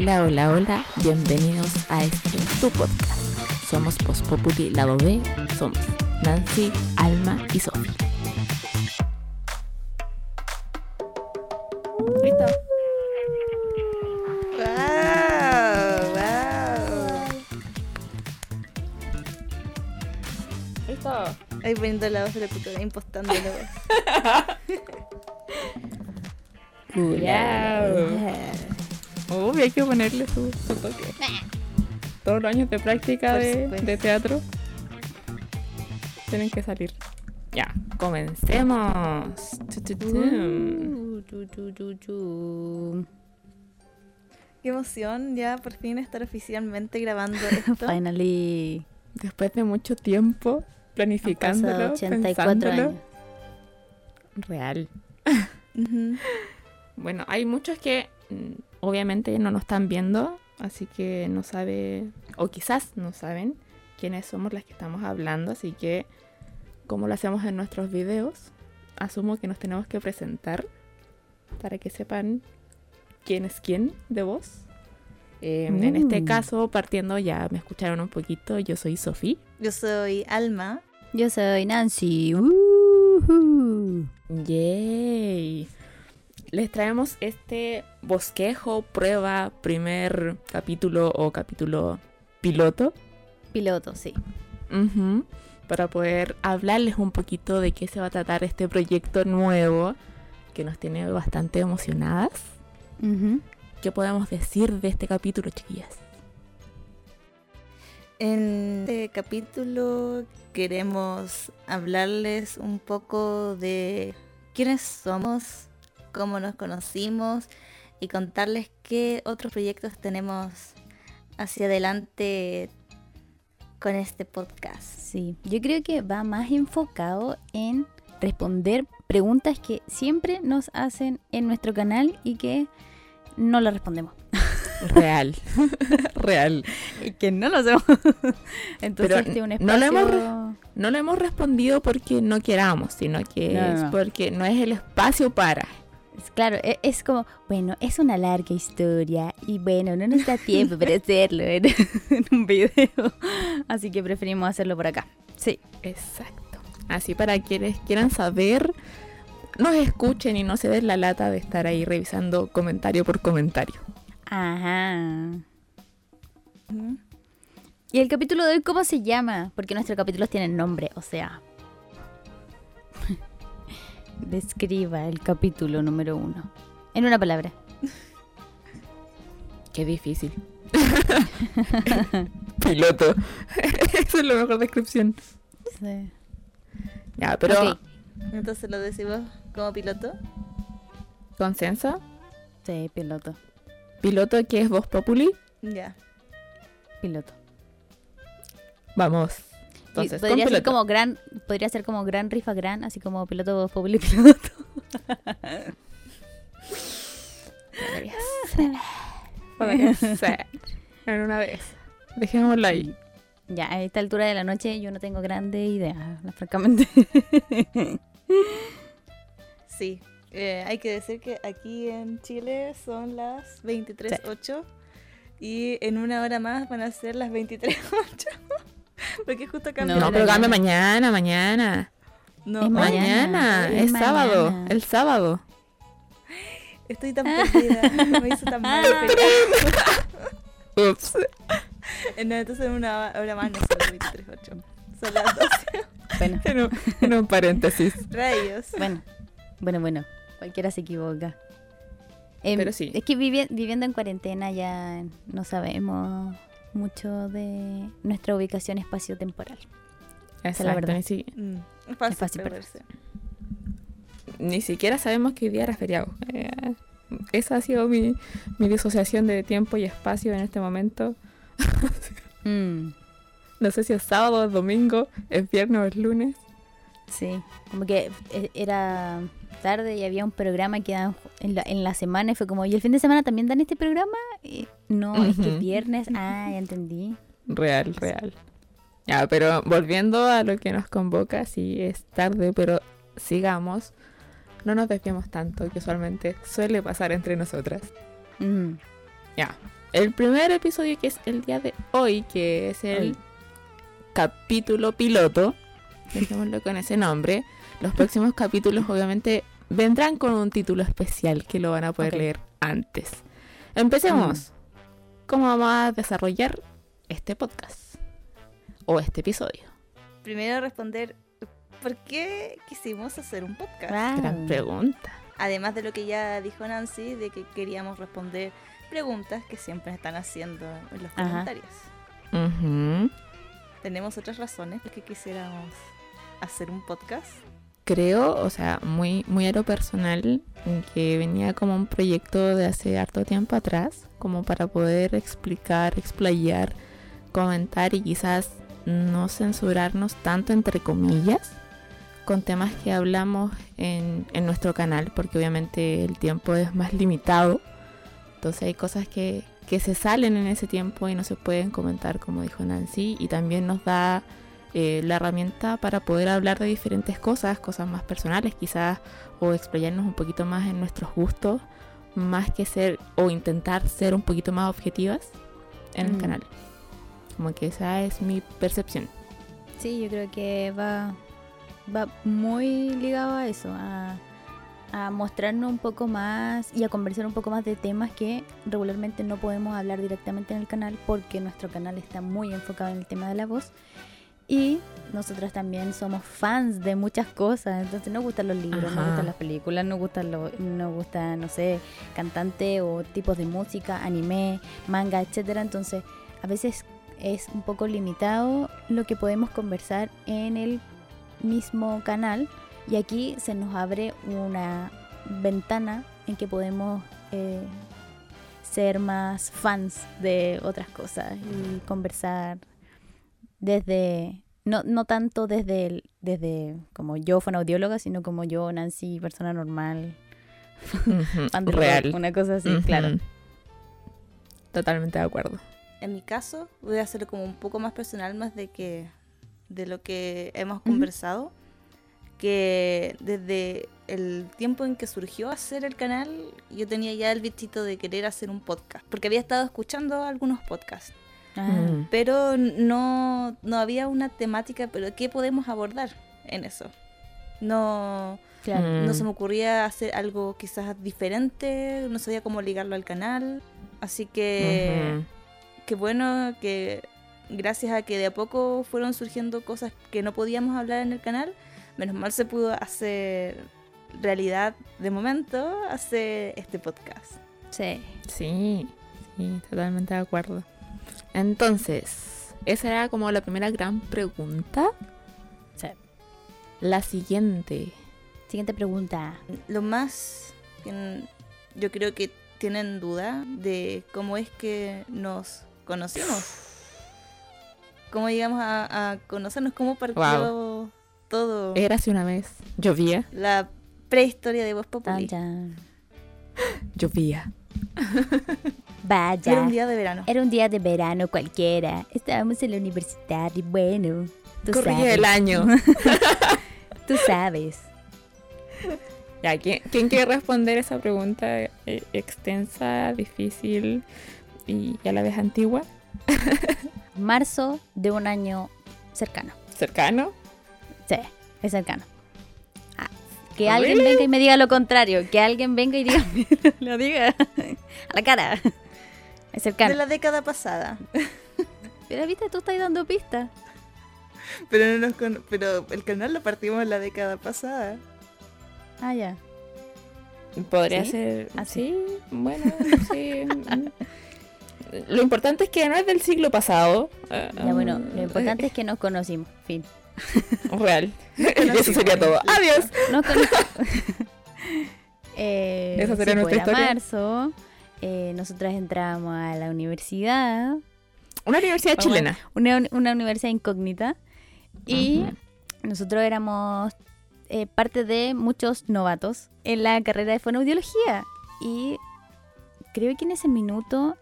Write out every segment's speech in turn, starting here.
Hola, hola, hola, bienvenidos a este tu podcast. Somos Post Populi Lado B, somos Nancy, Alma y Sofi. ¿Listo? ¡Wow! ¡Wow! ¿Listo? Ahí poniendo la voz de la puta, impostando la voz. Uy, hay que ponerle su, su toque. Todos los años de práctica de, de teatro tienen que salir. Ya, comencemos. Uh. Qué emoción ya por fin estar oficialmente grabando esto. Finally. Después de mucho tiempo planificándolo, 84 pensándolo. años. Real. Ujú. Bueno, hay muchos que mm, obviamente no nos están viendo, así que no sabe, o quizás no saben quiénes somos las que estamos hablando, así que como lo hacemos en nuestros videos, asumo que nos tenemos que presentar para que sepan quién es quién de vos. Eh, En este Mm. caso, partiendo ya me escucharon un poquito, yo soy Sofía. Yo soy Alma. Yo soy Nancy. Yay. Les traemos este bosquejo, prueba, primer capítulo o capítulo piloto. Piloto, sí. Ujú, Para poder hablarles un poquito de qué se va a tratar este proyecto nuevo que nos tiene bastante emocionadas. Ujú. ¿Qué podemos decir de este capítulo, chiquillas? En este capítulo queremos hablarles un poco de quiénes somos, cómo nos conocimos y contarles qué otros proyectos tenemos hacia adelante con este podcast. Sí. Yo creo que va más enfocado en responder preguntas que siempre nos hacen en nuestro canal y que no las respondemos. Real. Real. Y que no lo hacemos. Entonces, Pero este es un no lo hemos espacio... No le hemos respondido porque no queramos, sino que No, no, es porque no es el espacio para. Claro, e- es como, bueno, es una larga historia y bueno, no nos da tiempo para hacerlo en, en un video. Así que preferimos hacerlo por acá. Sí. Exacto. Así para quienes quieran saber, nos escuchen y no se den la lata de estar ahí revisando comentario por comentario. Ajá. ¿Y el capítulo de hoy cómo se llama? Porque nuestros capítulos tienen nombre, o sea. Describa el capítulo número uno. En una palabra. Qué difícil. Piloto. Esa es la mejor descripción. Sí. Ya, pero. Entonces lo decimos como piloto. consenso. Sí, piloto. Piloto que es voz populi. Ya. Piloto. Vamos. Entonces, podría ser como gran, podría ser como gran rifa gran, así como piloto y piloto. Podría ser. Podría ser. En una vez. Dejémoslo ahí. Ya, a esta altura de la noche yo no tengo grande idea, francamente. Sí. Eh, hay que decir que aquí en Chile son las 23.08 y en una hora más van a ser las 23.08. Porque justo cambió. No, pero cambia mañana. mañana. No, Es mañana. Mañana, es sábado, mañana. el sábado. Estoy tan perdida. Me hizo tan mal. Ups. Eh, No, entonces en una hora más no son las 23.08. Son las 12. bueno, En un, en un paréntesis. Rayos. bueno, bueno, bueno, cualquiera se equivoca. Em, Pero sí. Es que vivi- viviendo en cuarentena ya no sabemos mucho de nuestra ubicación espacio-temporal. Exacto, la verdad. Ni, si- Mm, es fácil, Es fácil perderse. ni siquiera sabemos que hoy día era feriado. Eh, esa ha sido mi, mi disociación de tiempo y espacio en este momento. Mm, No sé si es sábado, es domingo, es viernes o es lunes. sí, como que e- era tarde y había un programa que daban en la, en la semana y fue como, ¿y el fin de semana también dan este programa? Y, no, es que viernes. Ah, ya entendí. Real, real. Ya, pero volviendo a lo que nos convoca, sí es tarde, pero sigamos. No nos desviemos tanto, que usualmente suele pasar entre nosotras. Mm, Ya. el primer episodio que es el día de hoy, que es el Hoy. capítulo piloto, dejémoslo con ese nombre. Los próximos capítulos obviamente vendrán con un título especial que lo van a poder leer antes. Empecemos. ¿Cómo vamos a desarrollar este podcast? O este episodio. Primero responder, ¿por qué quisimos hacer un podcast? Wow. Gran pregunta. Además de lo que ya dijo Nancy, de que queríamos responder preguntas que siempre están haciendo en los Ajá. comentarios. ¿Tenemos otras razones por qué quisiéramos hacer un podcast? Creo, o sea, muy, muy a lo personal, que venía como un proyecto de hace harto tiempo atrás, como para poder explicar, explayar, comentar y quizás no censurarnos tanto entre comillas con temas que hablamos en, en nuestro canal, porque obviamente el tiempo es más limitado. Entonces hay cosas que, que se salen en ese tiempo y no se pueden comentar, como dijo Nancy, y también nos da eh, la herramienta para poder hablar de diferentes cosas, cosas más personales quizás, o explayarnos un poquito más en nuestros gustos, más que ser o intentar ser un poquito más objetivas en el Mm. canal. Como que esa es mi percepción. Sí, yo creo que va, va muy ligado a eso, a, a mostrarnos un poco más y a conversar un poco más de temas que regularmente no podemos hablar directamente en el canal porque nuestro canal está muy enfocado en el tema de la voz. Y nosotras también somos fans de muchas cosas, entonces nos gustan los libros, nos gustan las películas, nos gustan, lo, nos gustan, no sé, cantante o tipos de música, anime, manga, etcétera. Entonces, a veces es un poco limitado lo que podemos conversar en el mismo canal y aquí se nos abre una ventana en que podemos eh, ser más fans de otras cosas y conversar desde no, no tanto desde el- desde como yo fonoaudióloga sino como yo Nancy persona normal rock, Real. una cosa así claro Totalmente de acuerdo. En mi caso, voy a hacerlo como un poco más personal, más de que de lo que hemos conversado, que desde el tiempo en que surgió hacer el canal, yo tenía ya el bichito de querer hacer un podcast, porque había estado escuchando algunos podcasts, Ah, Mm. pero no, no había una temática, pero ¿qué podemos abordar en eso? No, claro Mm. no se me ocurría hacer algo quizás diferente, no sabía cómo ligarlo al canal, así que Ujú. qué bueno que gracias a que de a poco fueron surgiendo cosas que no podíamos hablar en el canal, menos mal se pudo hacer realidad de momento hacer este podcast. sí Sí, sí, totalmente de acuerdo. Entonces, esa era como la primera gran pregunta. sí. La siguiente. siguiente pregunta Lo más que yo creo que tienen duda de cómo es que nos conocimos. Cómo llegamos a, a conocernos, cómo partió todo Era hace una vez. Llovía, la prehistoria de Voz Populi. tan. llovía. Vaya. Era un día de verano. Era un día de verano cualquiera. Estábamos en la universidad y bueno, tú Corría sabes. el año. Tú sabes. ya, ¿quién, quién quiere responder esa pregunta eh, extensa, difícil y a la vez antigua? Marzo de un año cercano. ¿Cercano? Sí, es cercano. Ah, que ¿Oh, alguien venga y me diga lo contrario. Que alguien venga y diga, lo diga a la cara. Es De la década pasada. Pero viste, tú estás dando pistas. Pero, no nos con- pero el canal lo partimos en la década pasada. Ah, ya. Podría ¿Sí? ser. Ah, sí, bueno, sí. Lo importante es que no es del siglo pasado. Ya bueno, um, lo importante es que nos conocimos. Fin. Real. y eso sería todo. Adiós. Nos conocimos. eh, Esa sería nuestra pues, historia. marzo. Eh, nosotras entramos a la universidad. Una universidad chilena. Una, una universidad incógnita. Y nosotros éramos eh, parte de muchos novatos en la carrera de fonoaudiología. Y creo que en ese minuto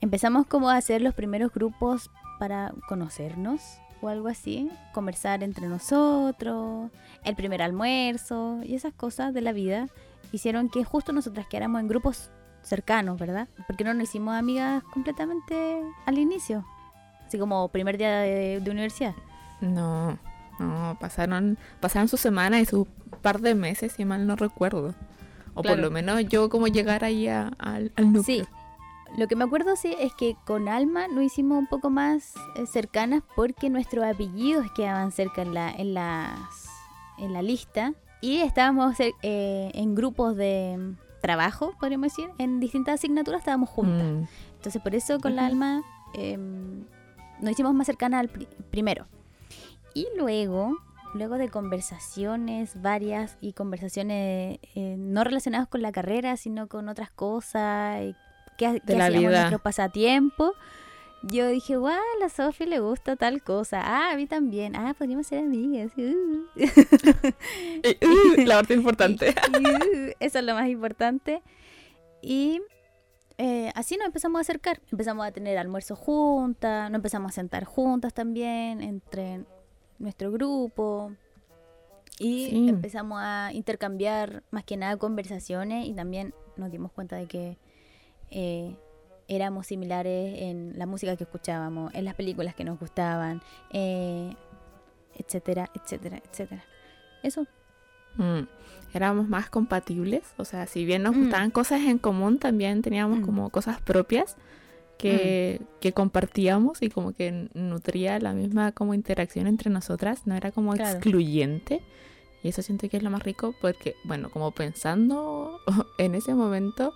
empezamos como a hacer los primeros grupos para conocernos o algo así, conversar entre nosotros, el primer almuerzo y esas cosas de la vida hicieron que justo nosotras quedáramos en grupos cercanos, ¿verdad? Porque no nos hicimos amigas completamente al inicio. Así como primer día de, de universidad. No, no, pasaron, pasaron su semana y su par de meses, si mal no recuerdo. O por Claro. lo menos yo como llegar ahí a- al, al núcleo. Sí. Lo que me acuerdo sí es que con Alma nos hicimos un poco más eh, cercanas porque nuestros apellidos quedaban cerca en la, en las, en la lista y estábamos eh, en grupos de trabajo, podríamos decir, en distintas asignaturas estábamos juntas. Mm, Entonces por eso con la Ujú. Alma em, nos hicimos más cercanas al pri- primero. Y luego, luego de conversaciones varias y conversaciones eh, no relacionadas con la carrera, sino con otras cosas, De qué la hacíamos en vida. Yo dije, wow, a la Sofi le gusta tal cosa. Ah, a mí también. Ah, podríamos ser amigas. Uh. La parte importante. Uh, eso es lo más importante. Y eh, así nos empezamos a acercar. Empezamos a tener almuerzos juntas, nos empezamos a sentar juntas también entre nuestro grupo. Y Sí. empezamos a intercambiar más que nada conversaciones y también nos dimos cuenta de que eh, éramos similares en la música que escuchábamos, en las películas que nos gustaban, eh, etcétera, etcétera, etcétera. Eso. Mm, Éramos más compatibles, o sea, si bien nos Mm. gustaban cosas en común, también teníamos Mm. como cosas propias que, que compartíamos y como que nutría la misma como interacción entre nosotras, no era como Claro. excluyente. Y eso siento que es lo más rico porque, bueno, como pensando en ese momento,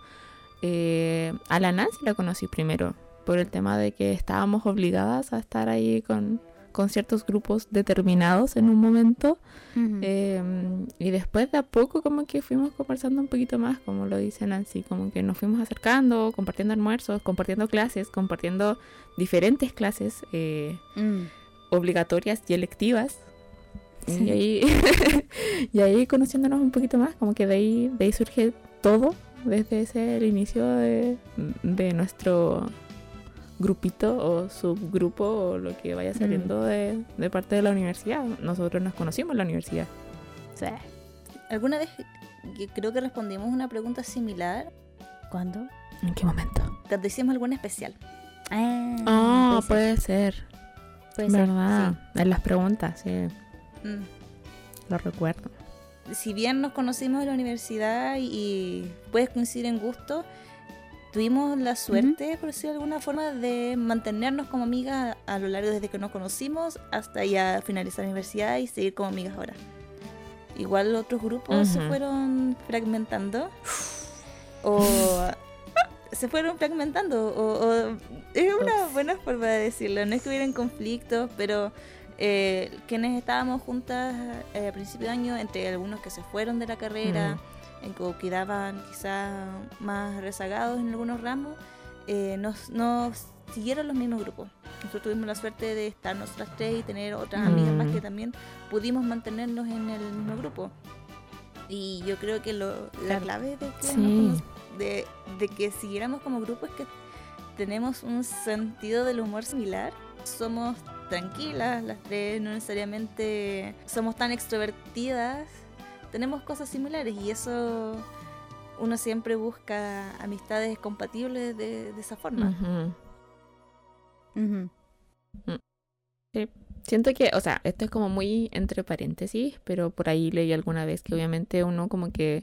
eh, a la Nancy la conocí primero por el tema de que estábamos obligadas a estar ahí con, con ciertos grupos determinados en un momento. Eh, y después de a poco como que fuimos conversando un poquito más, como lo dice Nancy, como que nos fuimos acercando, compartiendo almuerzos, compartiendo clases, compartiendo diferentes clases eh, Mm. obligatorias y electivas. Sí. Y ahí, y ahí conociéndonos un poquito más, como que de ahí, de ahí surge todo, desde ese el inicio de, de nuestro grupito o subgrupo o lo que vaya saliendo de, de parte de la universidad. Nosotros nos conocimos en la universidad. Sí. Alguna vez creo que respondimos una pregunta similar, ¿Cuándo? ¿En qué momento? cuando hicimos alguna especial. Ah, Ah, puede ser, puede ser, ¿Verdad? En las preguntas, sí, Mm. lo recuerdo. Si bien nos conocimos en la universidad y, puedes coincidir en gusto, tuvimos la suerte, por decirlo de alguna forma, de mantenernos como amigas a lo largo desde que nos conocimos hasta ya finalizar la universidad y seguir como amigas ahora. Igual otros grupos se fueron fragmentando o se fueron fragmentando o, o- es una buena forma de decirlo. No es que hubieran conflictos, pero eh, quienes estábamos juntas eh, a principio de año, entre algunos que se fueron de la carrera, en que quedaban quizás más rezagados en algunos ramos, eh, nos, nos siguieron los mismos grupos. Nosotros tuvimos la suerte de estar nosotras tres y tener otras amigas más Mm. que también pudimos mantenernos en el mismo grupo. Y yo creo que lo, la clave de que, nos Sí. cono- de, de que siguiéramos como grupo es que tenemos un sentido del humor similar. Somos tranquilas las tres, no necesariamente somos tan extrovertidas. Tenemos cosas similares y eso uno siempre busca amistades compatibles de, de esa forma. Siento que, o sea, esto es como muy entre paréntesis, pero por ahí leí alguna vez que obviamente uno como que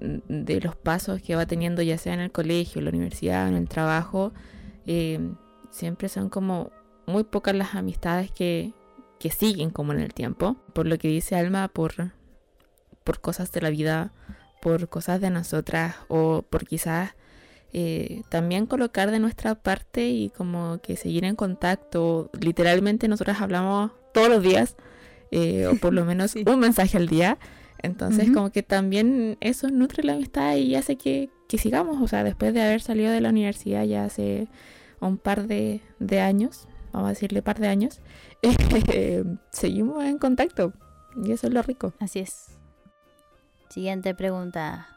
mm, de los pasos que va teniendo ya sea en el colegio, en la universidad, en el trabajo, eh, siempre son como muy pocas las amistades que, que siguen como en el tiempo. Por lo que dice Alma, por, por cosas de la vida, por cosas de nosotras o por quizás eh, también colocar de nuestra parte y como que seguir en contacto. Literalmente nosotras hablamos todos los días, eh, o por lo menos Sí. un mensaje al día. Entonces como que también eso nutre la amistad y hace que, que sigamos. O sea, después de haber salido de la universidad ya hace un par de, de años, vamos a decirle par de años, eh, seguimos en contacto. Y eso es lo rico. Así es. Siguiente pregunta.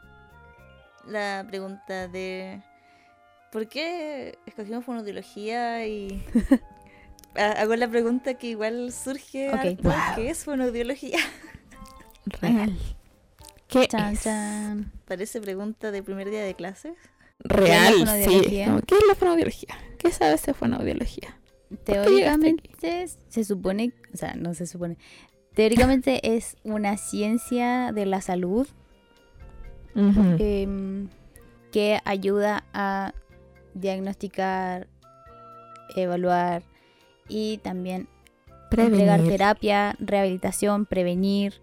La pregunta de ¿por qué escogimos fonoaudiología? Y ha- hago la pregunta que igual surge Ok. harto, Wow. ¿qué es fonoaudiología? Real. ¿Qué Chan, es? chan. Parece pregunta de primer día de clases. real, sí. ¿Qué es la fonoaudiología? ¿Qué sabes de fonoaudiología? Teóricamente se supone, o sea, no se supone. Teóricamente es una ciencia de la salud em, que ayuda a diagnosticar, evaluar y también entregar terapia, rehabilitación, prevenir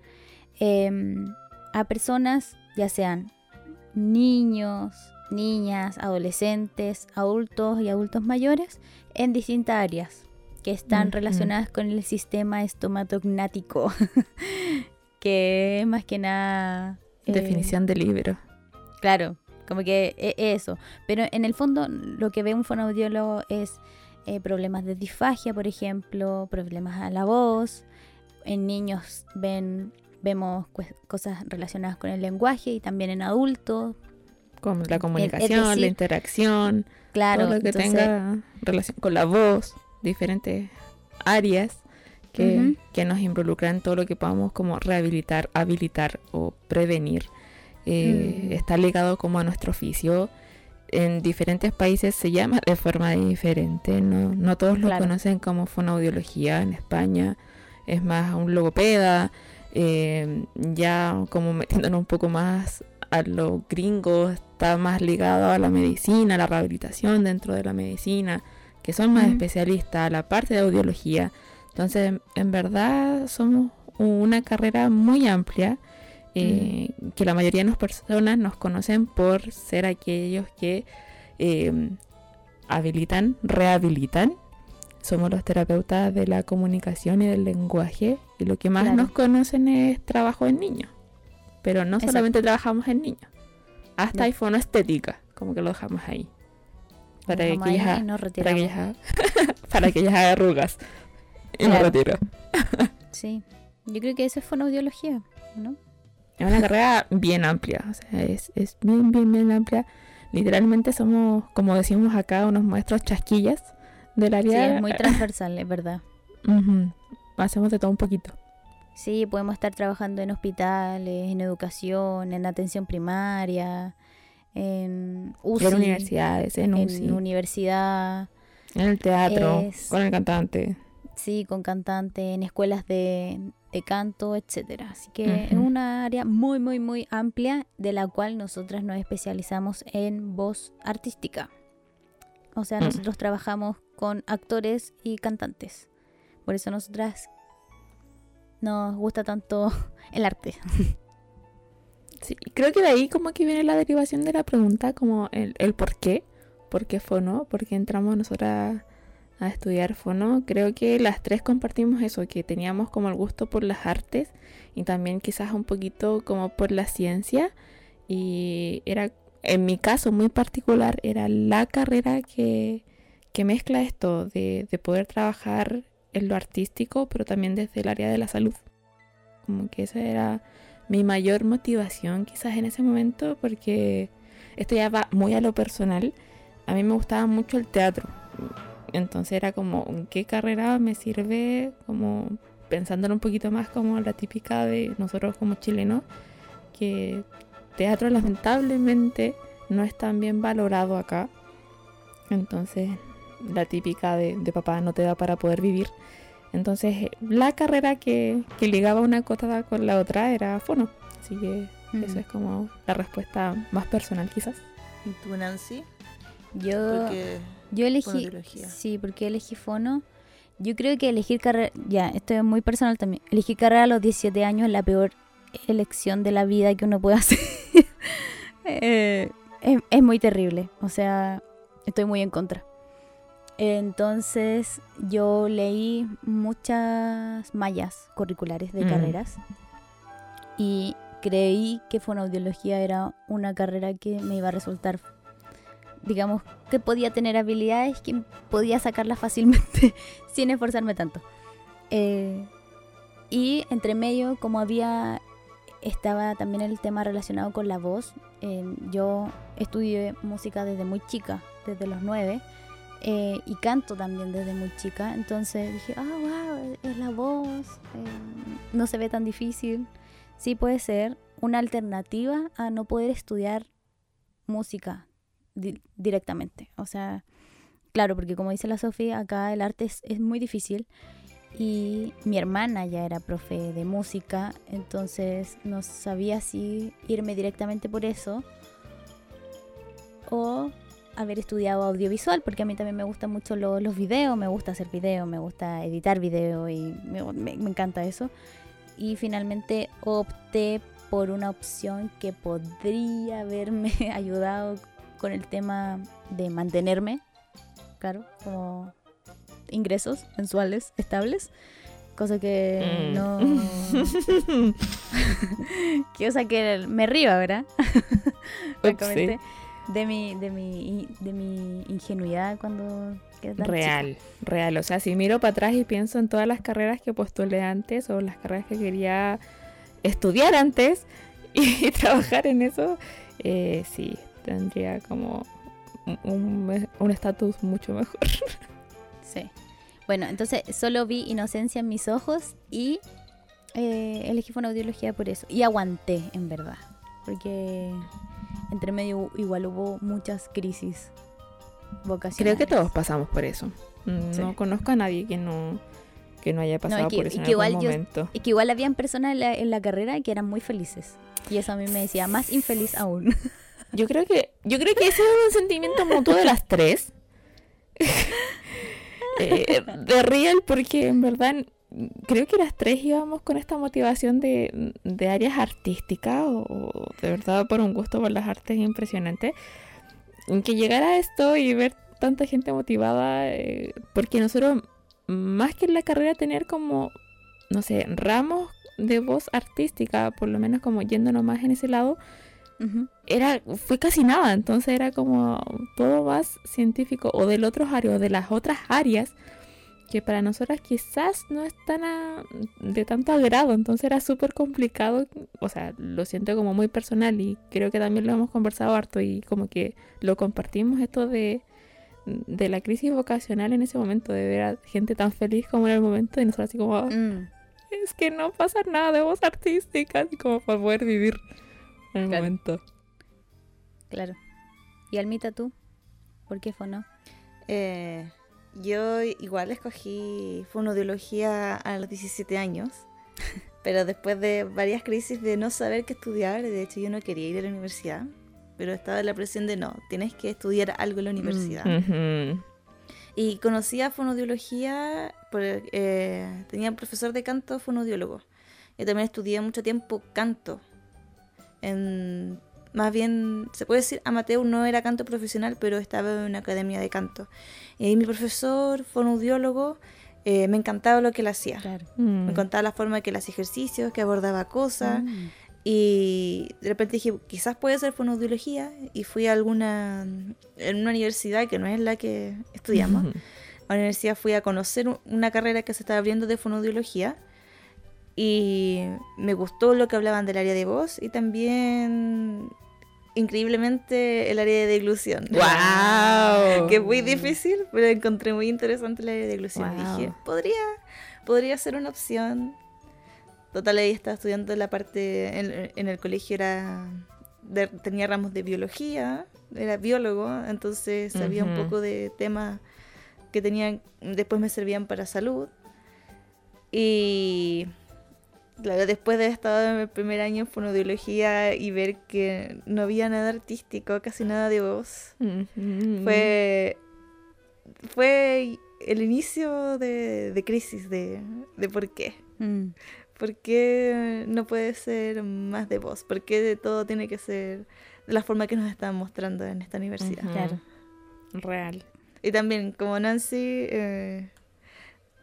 em, a personas, ya sean niños, niñas, adolescentes, adultos y adultos mayores, en distintas áreas que están relacionadas con el sistema estomatognático, que es más que nada... eh, Definición de libro. Claro, como que e- eso. Pero en el fondo lo que ve un fonoaudiólogo es eh, problemas de disfagia, por ejemplo, problemas a la voz. En niños ven vemos cosas relacionadas con el lenguaje y también en adultos. Como la comunicación, la interacción, Claro, todo lo que entonces, tenga relación con la voz, diferentes áreas que, que nos involucran todo lo que podamos como rehabilitar, habilitar o prevenir. Eh, Mm. Está ligado como a nuestro oficio. En diferentes países se llama de forma diferente. No, no todos lo conocen como fonoaudiología. En España es más un logopeda. eh, ya como metiéndonos un poco más a lo gringo, está más ligado a la medicina, a la rehabilitación dentro de la medicina, que son más especialistas, a la parte de audiología. Entonces, en verdad, somos una carrera muy amplia, eh, que la mayoría de las personas nos conocen por ser aquellos que eh, habilitan, rehabilitan. Somos los terapeutas de la comunicación y del lenguaje, y lo que más Claro. nos conocen es trabajo en niños. Pero no Exacto. solamente trabajamos en niños, hasta No. hay fonoestética, como que lo dejamos ahí. Para dejamos que ahí ella y nos para que retiramos. ella para que ella haga arrugas y Claro. retiro. Sí, yo creo que eso es fonoaudiología, ¿no? Es una carrera bien amplia, o sea, es, es bien, bien, bien amplia. Literalmente somos, como decimos acá, unos maestros chasquillas del Sí, área. es muy transversal, es verdad. Hacemos de todo un poquito. Sí, podemos estar trabajando en hospitales, en educación, en atención primaria, en UCI, en universidades, en en UCI, universidad, en el teatro, es- con el cantante. sí, con cantante, en escuelas de, de canto, etcétera. Así que es Ujú. una área muy, muy, muy amplia de la cual nosotras nos especializamos en voz artística. O sea, Mm. nosotros trabajamos con actores y cantantes. Por eso nosotras nos gusta tanto el arte. Sí, creo que de ahí como que viene la derivación de la pregunta, como el, el por qué, por qué fono, por qué entramos nosotras a estudiar fono. Creo que las tres compartimos eso, que teníamos como el gusto por las artes y también quizás un poquito como por la ciencia y era, en mi caso muy particular, era la carrera que, que mezcla esto de, de poder trabajar en lo artístico, pero también desde el área de la salud. Como que esa era mi mayor motivación quizás en ese momento porque esto ya va muy a lo personal. A mí me gustaba mucho el teatro. Entonces era como, ¿qué carrera me sirve? Como pensándolo un poquito más como la típica de nosotros como chilenos, que teatro lamentablemente no es tan bien valorado acá. Entonces la típica de, de papá no te da para poder vivir. Entonces, eh, la carrera que, que ligaba una cosa con la otra era fono. Así que eso es como la respuesta más personal, quizás. ¿Y tú, Nancy? Yo, Porque yo elegí. Sí, porque elegí fono. Yo creo que elegir carrera. Ya, esto es muy personal también. Elegir carrera a los 17 años es la peor elección de la vida que uno puede hacer. Eh, es, es muy terrible. O sea, estoy muy en contra. Entonces, yo leí muchas mallas curriculares de Mm. carreras y creí que fonoaudiología era una carrera que me iba a resultar, digamos, que podía tener habilidades, que podía sacarlas fácilmente sin esforzarme tanto. Eh, y entre medio, como había, estaba también el tema relacionado con la voz, eh, yo estudié música desde muy chica, desde los nueve. Eh, y canto también desde muy chica, entonces dije, ah, wow, es la voz, eh, no se ve tan difícil. Sí puede ser una alternativa a no poder estudiar música di- directamente. O sea, claro, porque como dice la Sofía, acá el arte es, es muy difícil. Y mi hermana ya era profe de música, entonces no sabía si irme directamente por eso o haber estudiado audiovisual, porque a mí también me gustan mucho lo- los videos, me gusta hacer videos, me gusta editar videos y me, me- me encanta eso. Y finalmente opté por una opción que podría haberme ayudado con el tema de mantenerme, claro, como ingresos mensuales estables, cosa que Mm. no... que, o sea, que me río, ¿verdad? Francamente, de mi, de mi, de mi ingenuidad cuando Real, real. O sea, si miro para atrás y pienso en todas las carreras que postulé antes o las carreras que quería estudiar antes y trabajar en eso, eh, sí, tendría como un- estatus mucho mejor. Sí. Bueno, entonces solo vi inocencia en mis ojos y eh, elegí fonoaudiología por eso. Y aguanté, en verdad. Porque entre medio igual hubo muchas crisis Creo vocacionales. que todos pasamos por eso. Mm, Sí. No conozco a nadie que no, que no haya pasado que- por eso y en algún yo- momento. Y que igual habían personas en la, en la carrera que eran muy felices. Y eso a mí me decía, más infeliz aún. Yo creo que, yo creo que ese es un sentimiento mutuo de las tres. Eh, de real, porque en verdad creo que las tres íbamos con esta motivación de, de áreas artísticas o, o de verdad por un gusto por las artes impresionante. Que llegara esto y ver tanta gente motivada, eh, porque nosotros, más que en la carrera, tener como, no sé, ramos de voz artística, por lo menos como yéndonos más en ese lado, Ujú. era fue casi nada, entonces era como todo más científico o del otro área o de las otras áreas que para nosotras quizás no es tan a- de tanto agrado, entonces era súper complicado, o sea, lo siento como muy personal y creo que también lo hemos conversado harto y como que lo compartimos esto de, de la crisis vocacional en ese momento, de ver a gente tan feliz como en el momento y nosotros así como, Mm. es que no pasa nada de voz artística, así como para poder vivir en el Claro. momento. Claro. ¿Y Almita tú? ¿Por qué fono? Eh, yo igual escogí fonoaudiología a los 17 años, pero después de varias crisis de no saber qué estudiar, de hecho yo no quería ir a la universidad, pero estaba en la presión de no, tienes que estudiar algo en la universidad. Ujú. Y conocí a fonoaudiología, por, eh, tenía un profesor de canto fonoaudiólogo. Yo también estudié mucho tiempo canto. En, más bien, se puede decir amateur, no era canto profesional, pero estaba en una academia de canto. Y mi profesor fonoaudiólogo eh, me encantaba lo que él hacía. Claro. Mm. Me contaba la forma que él hacía ejercicios, que abordaba cosas. Mm. Y de repente dije, quizás puede ser fonoaudiología. Y fui a alguna, en una universidad que no es la que estudiamos. A la universidad fui a conocer un- una carrera que se estaba abriendo de fonoaudiología. Y me gustó lo que hablaban del área de voz y también, increíblemente, el área de deglución. ¡Guau! que es muy difícil, pero encontré muy interesante el área de deglución. Wow. dije, podría, podría ser una opción. Total, ahí estaba estudiando la parte, en, en el colegio era de- tenía ramos de biología, era biólogo, entonces sabía un poco de temas que tenían, después me servían para salud. Y claro, después de haber estado en el primer año en fonoaudiología y ver que no había nada artístico, casi nada de voz, fue, fue el inicio de, de crisis de, de por qué. Mm. ¿Por qué no puede ser más de voz? ¿Por qué todo tiene que ser de la forma que nos están mostrando en esta universidad? Claro. Real. Y también, como Nancy, eh,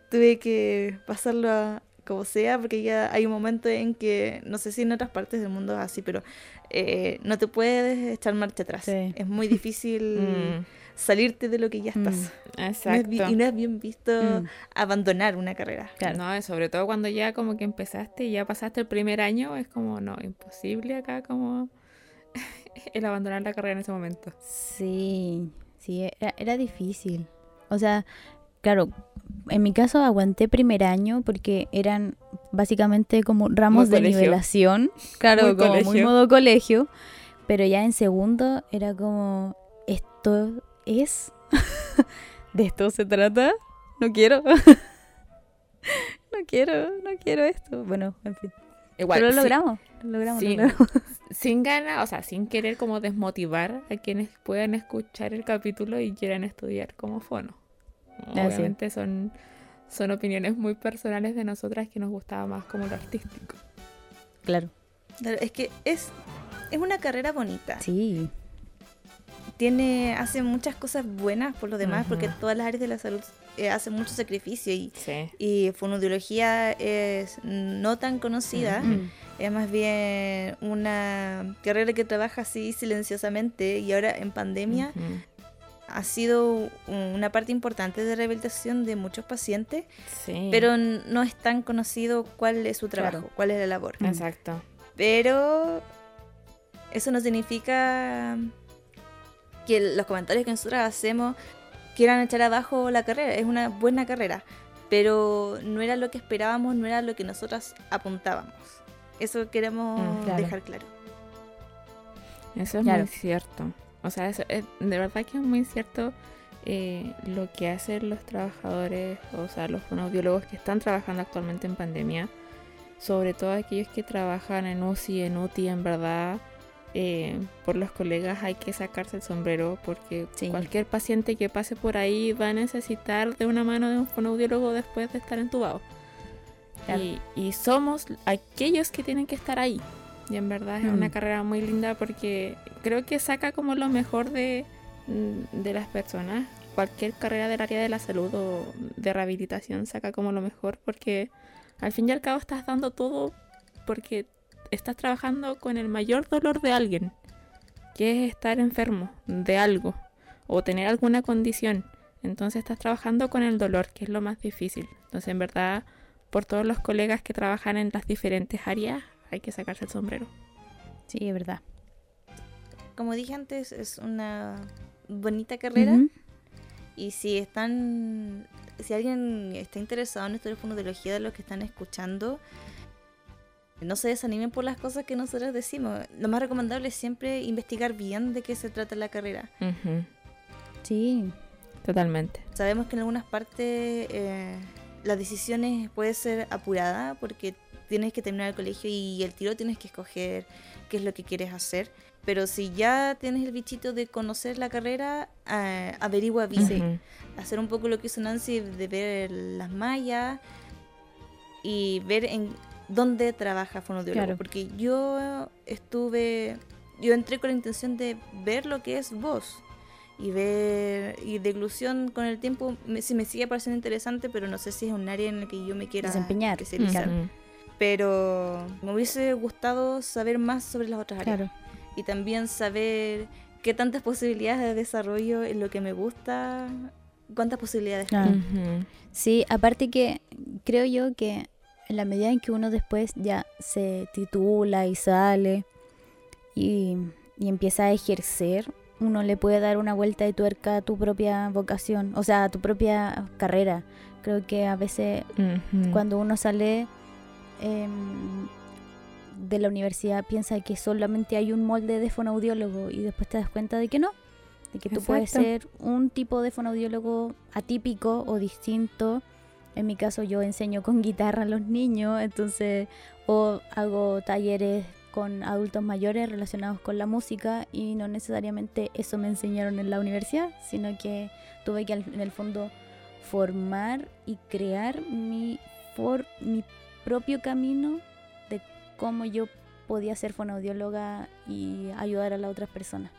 tuve que pasarlo a como sea, porque ya hay un momento en que, no sé si en otras partes del mundo es así, pero eh, no te puedes echar marcha atrás. Sí. Es muy difícil Mm, salirte de lo que ya estás. Mm. No es Exacto. y no es bien visto Mm. abandonar una carrera. Claro. No, sobre todo cuando ya como que empezaste y ya pasaste el primer año, es como, no, imposible acá como el abandonar la carrera en ese momento. Sí, sí, era, era difícil. O sea, claro, en mi caso aguanté primer año porque eran básicamente como ramos Muy de colegio. nivelación. Claro, Muy como muy modo colegio. Pero ya en segundo era como esto es, de esto se trata, no quiero, no quiero, no quiero esto. Bueno, en fin. Igual, Pero lo sí- logramos, lo logramos, lo sin, logramos. sin ganas, o sea, sin querer como desmotivar a quienes puedan escuchar el capítulo y quieran estudiar como fono. Sí. Obviamente son, son opiniones muy personales de nosotras que nos gustaba más como lo artístico. Claro, Es que es, es una carrera bonita. sí, Tiene, hace muchas cosas buenas por lo demás, porque todas las áreas de la salud eh, hacen mucho sacrificio y, Sí. y fonoaudiología es no tan conocida. Mm. Es más bien una carrera que trabaja así silenciosamente y ahora en pandemia. Ha sido una parte importante de rehabilitación de muchos pacientes, Sí. pero no es tan conocido cuál es su trabajo, Claro. cuál es la labor. Mm. Exacto. Pero eso no significa que los comentarios que nosotros hacemos quieran echar abajo la carrera. Es una buena carrera, pero no era lo que esperábamos, no era lo que nosotras apuntábamos. Eso queremos Mm, claro. dejar claro. Eso es Claro. muy cierto. O sea, eso es- de verdad que es muy cierto eh, lo que hacen los trabajadores, o sea, los fonoaudiólogos que están trabajando actualmente en pandemia, sobre todo aquellos que trabajan en UCI, en UTI, en verdad, eh, por los colegas hay que sacarse el sombrero porque Sí. cualquier paciente que pase por ahí va a necesitar de una mano de un fonoaudiólogo después de estar entubado. Claro. Y, y somos aquellos que tienen que estar ahí. Y en verdad es Mm. una carrera muy linda porque creo que saca como lo mejor de, mm, de las personas. Cualquier carrera del área de la salud o de rehabilitación saca como lo mejor porque al fin y al cabo estás dando todo porque estás trabajando con el mayor dolor de alguien, que es estar enfermo de algo o tener alguna condición. Entonces estás trabajando con el dolor, que es lo más difícil. Entonces en verdad por todos los colegas que trabajan en las diferentes áreas, hay que sacarse el sombrero. sí, es verdad. Como dije antes, es una bonita carrera. Y si están, si alguien está interesado en esto de fonoaudiología de los que están escuchando, no se desanimen por las cosas que nosotros decimos. Lo más recomendable es siempre investigar bien de qué se trata la carrera. Sí, Totalmente. Sabemos que en algunas partes eh, las decisiones puede ser apurada porque tienes que terminar el colegio y el tiro tienes que escoger qué es lo que quieres hacer. Pero si ya tienes el bichito de conocer la carrera, eh, averigua bien. Hacer un poco lo que hizo Nancy de ver las mallas y ver en dónde trabaja fonoaudiólogo. Claro. Porque yo estuve, yo entré con la intención de ver lo que es voz y ver y deglución con el tiempo me, sí me sigue pareciendo interesante, pero no sé si es un área en la que yo me quiera Desempeñar. Pero me hubiese gustado saber más sobre las otras áreas claro. y también saber qué tantas posibilidades de desarrollo en lo que me gusta, cuántas posibilidades hay. Sí, aparte que creo yo que en la medida en que uno después ya se titula y sale y, y empieza a ejercer, uno le puede dar una vuelta de tuerca a tu propia vocación, o sea, a tu propia carrera. Creo que a veces cuando uno sale em, de la universidad piensa que solamente hay un molde de fonoaudiólogo y después te das cuenta de que no, de que tú puedes ser un tipo de fonoaudiólogo atípico o distinto. En mi caso yo enseño con guitarra a los niños, entonces o hago talleres con adultos mayores relacionados con la música y no necesariamente eso me enseñaron en la universidad, sino que tuve que en el fondo formar y crear mi, for- mi propio camino de cómo yo podía ser fonoaudióloga y ayudar a las otras personas.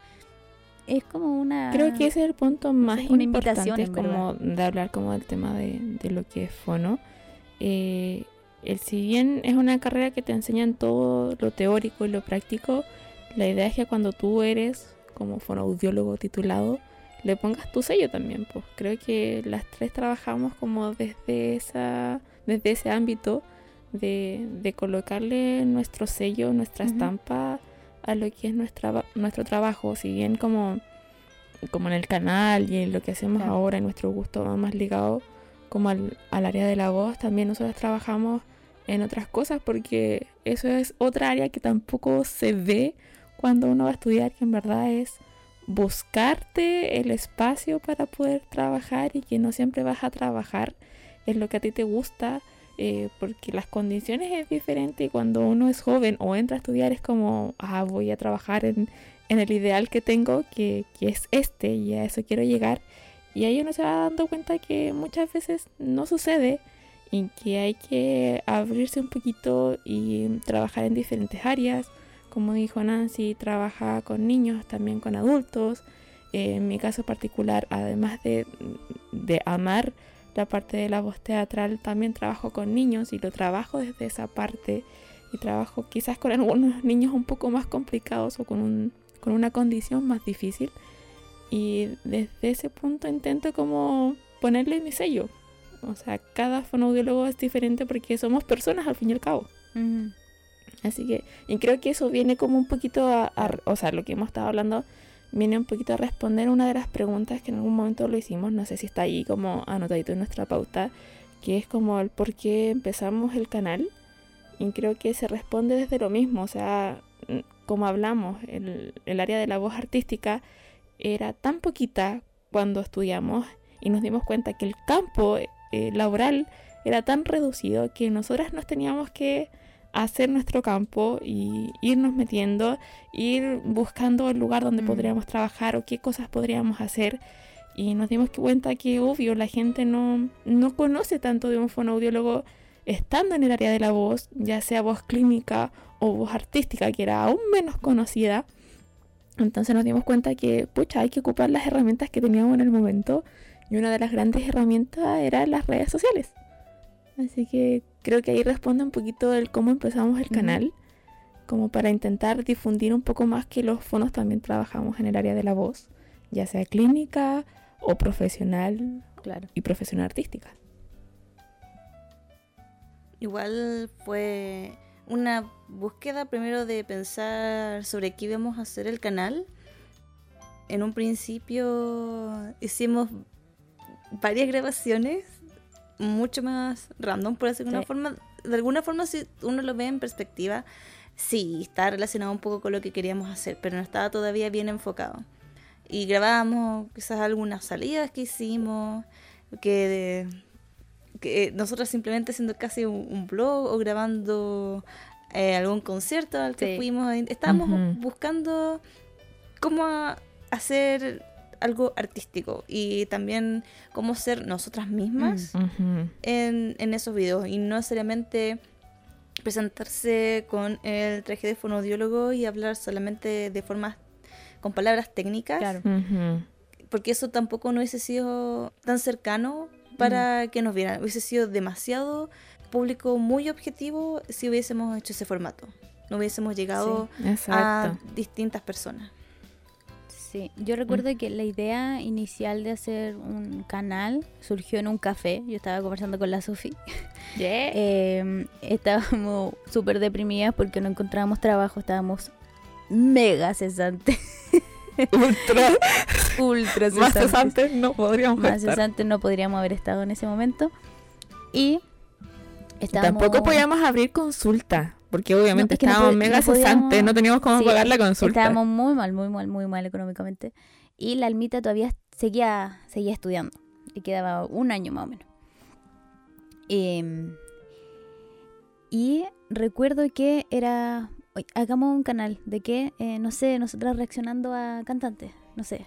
Es como una... Creo que ese es el punto más es una importante como de hablar como del tema de, de lo que es fono. Eh, el, si bien es una carrera que te enseñan todo lo teórico y lo práctico, la idea es que cuando tú eres como fonoaudiólogo titulado, le pongas tu sello también. Pues creo que las tres trabajamos como desde esa, desde ese ámbito de, de colocarle nuestro sello, nuestra estampa a lo que es nuestra, nuestro trabajo. Si bien como, como en el canal y en lo que hacemos Claro. ahora, en nuestro gusto va más ligado como al, al área de la voz, también nosotros trabajamos en otras cosas porque eso es otra área que tampoco se ve cuando uno va a estudiar, que en verdad es buscarte el espacio para poder trabajar y que no siempre vas a trabajar en lo que a ti te gusta, eh, porque las condiciones es diferente y cuando uno es joven o entra a estudiar es como, ah, voy a trabajar en, en el ideal que tengo, que, que, es este, y a eso quiero llegar. Y ahí uno se va dando cuenta que muchas veces no sucede y que hay que abrirse un poquito y trabajar en diferentes áreas. Como dijo Nancy, trabaja con niños, también con adultos. Eh, en mi caso particular, además de, de amar la parte de la voz teatral, también trabajo con niños y lo trabajo desde esa parte. Y trabajo quizás con algunos niños un poco más complicados o con, un, con una condición más difícil. Y desde ese punto intento como ponerle mi sello. O sea, cada fonoaudiólogo es diferente porque somos personas al fin y al cabo. Así que, y creo que eso viene como un poquito a, a- o sea, lo que hemos estado hablando viene un poquito a responder una de las preguntas que en algún momento lo hicimos, no sé si está ahí como anotadito en nuestra pauta, que es como el por qué empezamos el canal. Y creo que se responde desde lo mismo, o sea, mm, como hablamos, el, el área de la voz artística era tan poquita cuando estudiamos y nos dimos cuenta que el campo eh, laboral era tan reducido que nosotras nos teníamos que hacer nuestro campo y irnos metiendo, ir buscando el lugar donde Mm. podríamos trabajar o qué cosas podríamos hacer. Y nos dimos cuenta que, obvio, la gente no, no conoce tanto de un fonoaudiólogo estando en el área de la voz, ya sea voz clínica o voz artística, que era aún menos conocida. Entonces nos dimos cuenta que, pucha, hay que ocupar las herramientas que teníamos en el momento. Y una de las grandes herramientas era las redes sociales. Así que creo que ahí responde un poquito el cómo empezamos el canal, como para intentar difundir un poco más que los fonos también trabajamos en el área de la voz, ya sea clínica o profesional Claro. y profesional artística. Igual fue una búsqueda primero de pensar sobre qué íbamos a hacer el canal. En un principio hicimos varias grabaciones, mucho más random, por decirlo de una Sí. forma. De alguna forma, si uno lo ve en perspectiva, sí, está relacionado un poco con lo que queríamos hacer, pero no estaba todavía bien enfocado. Y grabamos quizás algunas salidas que hicimos, que que nosotros simplemente haciendo casi un, un blog o grabando eh, algún concierto al que Sí. fuimos. Estábamos buscando cómo hacer algo artístico y también cómo ser nosotras mismas Ujú. en, en esos videos y no necesariamente presentarse con el traje de fonoaudiólogo y hablar solamente de formas con palabras técnicas Claro. Porque eso tampoco no hubiese sido tan cercano para que nos vieran. Hubiese sido demasiado público muy objetivo si hubiésemos hecho ese formato. No hubiésemos llegado a distintas personas. Sí, yo recuerdo que la idea inicial de hacer un canal surgió en un café. Yo estaba conversando con la Sofi. Eh, estábamos súper deprimidas porque no encontrábamos trabajo. Estábamos mega cesantes. Ultra Ultra más cesantes. cesantes no podríamos Más estar. cesantes no podríamos haber estado en ese momento. Y estábamos... Tampoco podíamos abrir consulta, porque obviamente es que no estábamos mega no cesantes, no teníamos cómo Sí, pagar la consulta. Estábamos muy mal, muy mal, muy mal económicamente. Y la almita todavía seguía, seguía estudiando. Y quedaba un año más o menos. Em, y recuerdo que era. "Oye, hagamos un canal de que, eh, no sé, nosotras reaccionando a cantantes. No sé.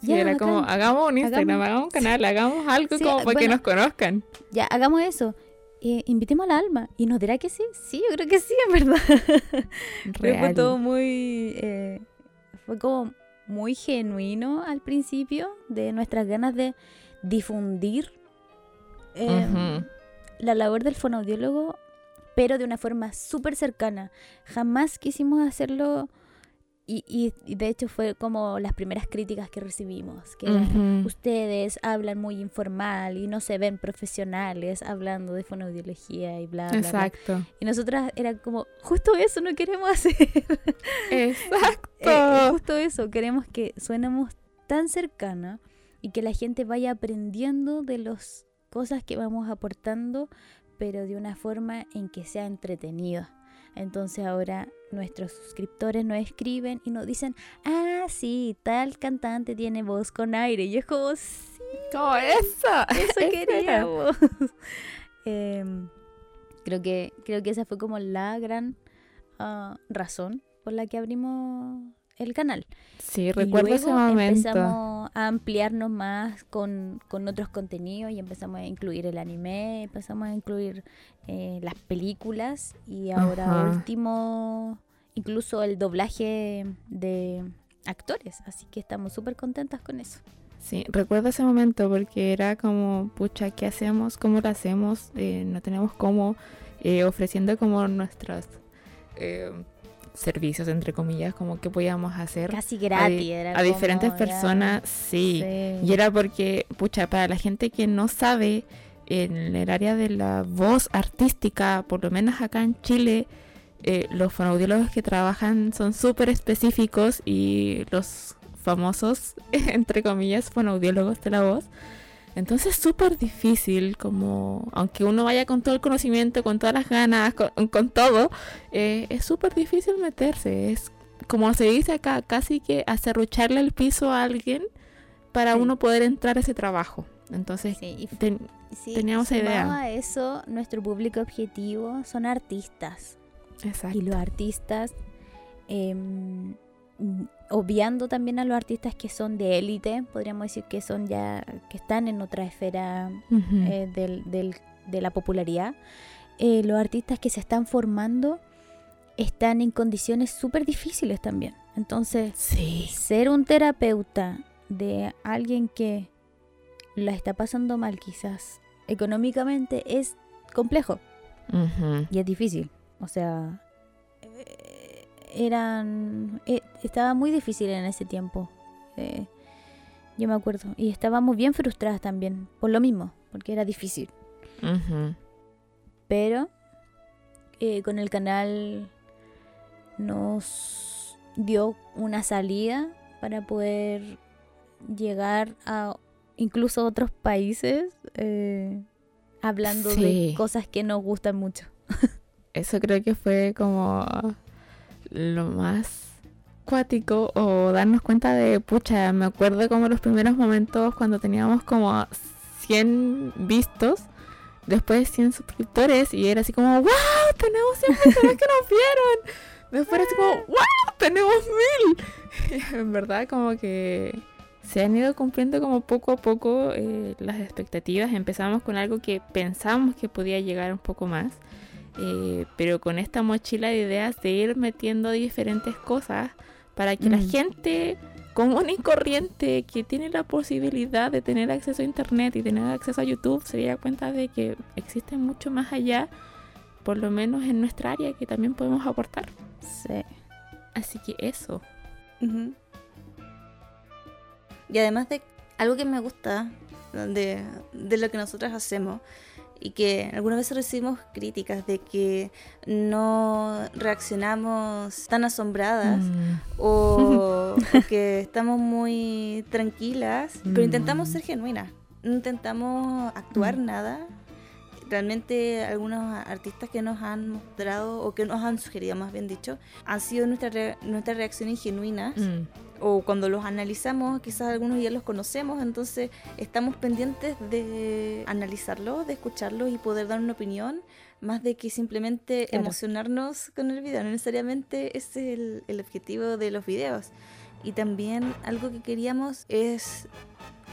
Sí, Ya, era como, hagamos un Instagram, Hagamos- hagamos, un canal, hagamos algo como para que nos conozcan. Ya, hagamos eso. Eh, invitemos a la alma. ¿Y nos dirá que sí? Sí, yo creo que sí, en verdad. Fue todo muy. eh, fue como muy genuino al principio de nuestras ganas de difundir eh, Ujú. la labor del fonoaudiólogo, pero de una forma súper cercana. Jamás quisimos hacerlo. Y, y- y de hecho fue como las primeras críticas que recibimos, que ustedes hablan muy informal y no se ven profesionales hablando de fonoaudiología y bla, bla, bla. Exacto. Y nosotras era como, justo eso no queremos hacer. Exacto. Eh, justo eso, queremos que suenemos tan cercana y que la gente vaya aprendiendo de las cosas que vamos aportando, pero de una forma en que sea entretenida. Entonces ahora nuestros suscriptores nos escriben y nos dicen, ah, sí, tal cantante tiene voz con aire. Y es como, sí, ¿Cómo eso? eso queríamos. Em, creo, que, creo que esa fue como la gran ah, razón por la que abrimos el canal. Sí, Y recuerdo ese momento. empezamos a ampliarnos más con, con otros contenidos y empezamos a incluir el anime, empezamos a incluir eh, las películas y ahora Ajá. último incluso el doblaje de actores. Así que estamos súper contentas con eso. Sí, recuerdo ese momento porque era como, pucha, ¿qué hacemos? ¿Cómo lo hacemos? Eh, no tenemos cómo, eh, ofreciendo como nuestros eh, servicios, entre comillas, como que podíamos hacer Casi a, gratis. di- era a diferentes personas, sí. sí. Y era porque, pucha, para la gente que no sabe, en el área de la voz artística, por lo menos acá en Chile, eh, los fonoaudiólogos que trabajan son súper específicos y los famosos, entre comillas, fonoaudiólogos de la voz. Entonces es súper difícil, como, aunque uno vaya con todo el conocimiento, con todas las ganas, con, con todo, eh, es súper difícil meterse. Es como se dice acá, casi que acerrucharle el piso a alguien para Sí. uno poder entrar a ese trabajo. Entonces, Sí, ten- sí, teníamos idea. a eso, nuestro público objetivo son artistas. exacto. Y los artistas, em, obviando también a los artistas que son de élite, podríamos decir que son ya, que están en otra esfera eh, del- del- de la popularidad, eh, los artistas que se están formando están en condiciones súper difíciles también. Entonces, sí. ser un terapeuta de alguien que la está pasando mal quizás económicamente es complejo y es difícil. O sea, eran eh, estaba muy difícil en ese tiempo. Eh, yo me acuerdo y estábamos bien frustradas también por lo mismo, porque era difícil. Pero eh, con el canal nos dio una salida para poder llegar a incluso otros países eh, hablando Sí. de cosas que nos gustan mucho. Eso creo que fue como lo más cuático o darnos cuenta de, pucha, me acuerdo como los primeros momentos cuando teníamos como 100 vistos, después 100 suscriptores y era así como, wow, tenemos 100 personas que nos vieron. Después era así como, wow, tenemos mil. En verdad como que se han ido cumpliendo como poco a poco eh, las expectativas. Empezamos con algo que pensamos que podía llegar un poco más. Eh, pero con esta mochila de ideas de ir metiendo diferentes cosas para que la Mm. gente común y corriente que tiene la posibilidad de tener acceso a internet y tener acceso a YouTube se diera cuenta de que existe mucho más allá, por lo menos en nuestra área, que también podemos aportar. Sí. Así que eso. Y además de algo que me gusta de, de lo que nosotras hacemos y que algunas veces recibimos críticas de que no reaccionamos tan asombradas Mm, o, o que estamos muy tranquilas, pero intentamos Mm. ser genuinas, no intentamos actuar Mm. nada. Realmente algunos artistas que nos han mostrado o que nos han sugerido, más bien dicho, han sido nuestras re- nuestras reacciones genuinas o cuando los analizamos, quizás algunos ya los conocemos, entonces estamos pendientes de analizarlos, de escucharlos y poder dar una opinión, más de que simplemente Claro. emocionarnos con el video. No necesariamente ese es el, el objetivo de los videos. Y también algo que queríamos es,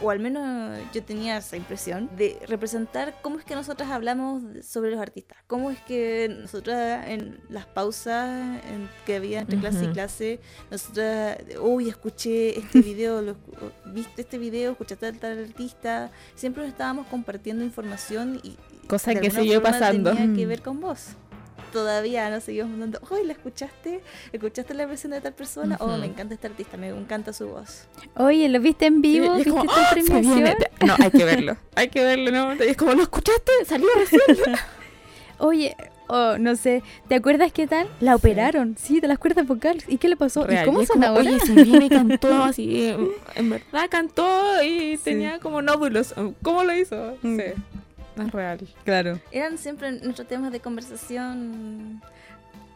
o al menos yo tenía esa impresión, de representar cómo es que nosotras hablamos sobre los artistas. Cómo es que nosotras en las pausas en- que había entre clase y clase, nosotras, uy, escuché este video, lo viste este video, escuchaste a tal artista. Siempre estábamos compartiendo información y... Cosa que siguió pasando. Tenía que Mm. ver con vos. Todavía nos seguimos mandando, uy, ¿la escuchaste? ¿Escuchaste la versión de tal persona? Oh, Ujú. me encanta este artista, me encanta su voz. Oye, ¿lo viste en vivo? y es ¿Viste como, ¡Ah, se viene! No, hay que verlo. Hay que verlo, ¿no? Y es como, ¿lo escuchaste? Salió recién. Oye, oh, no sé, ¿te acuerdas qué tal? La operaron, sí, de las cuerdas vocales. ¿Y qué le pasó? Real. ¿Y cómo Y son como, ahora? Oye, si viene cantó así, en verdad cantó y Sí. tenía como nódulos. ¿Cómo lo hizo? Mm. Sí, es real. Claro. Eran siempre nuestros temas de conversación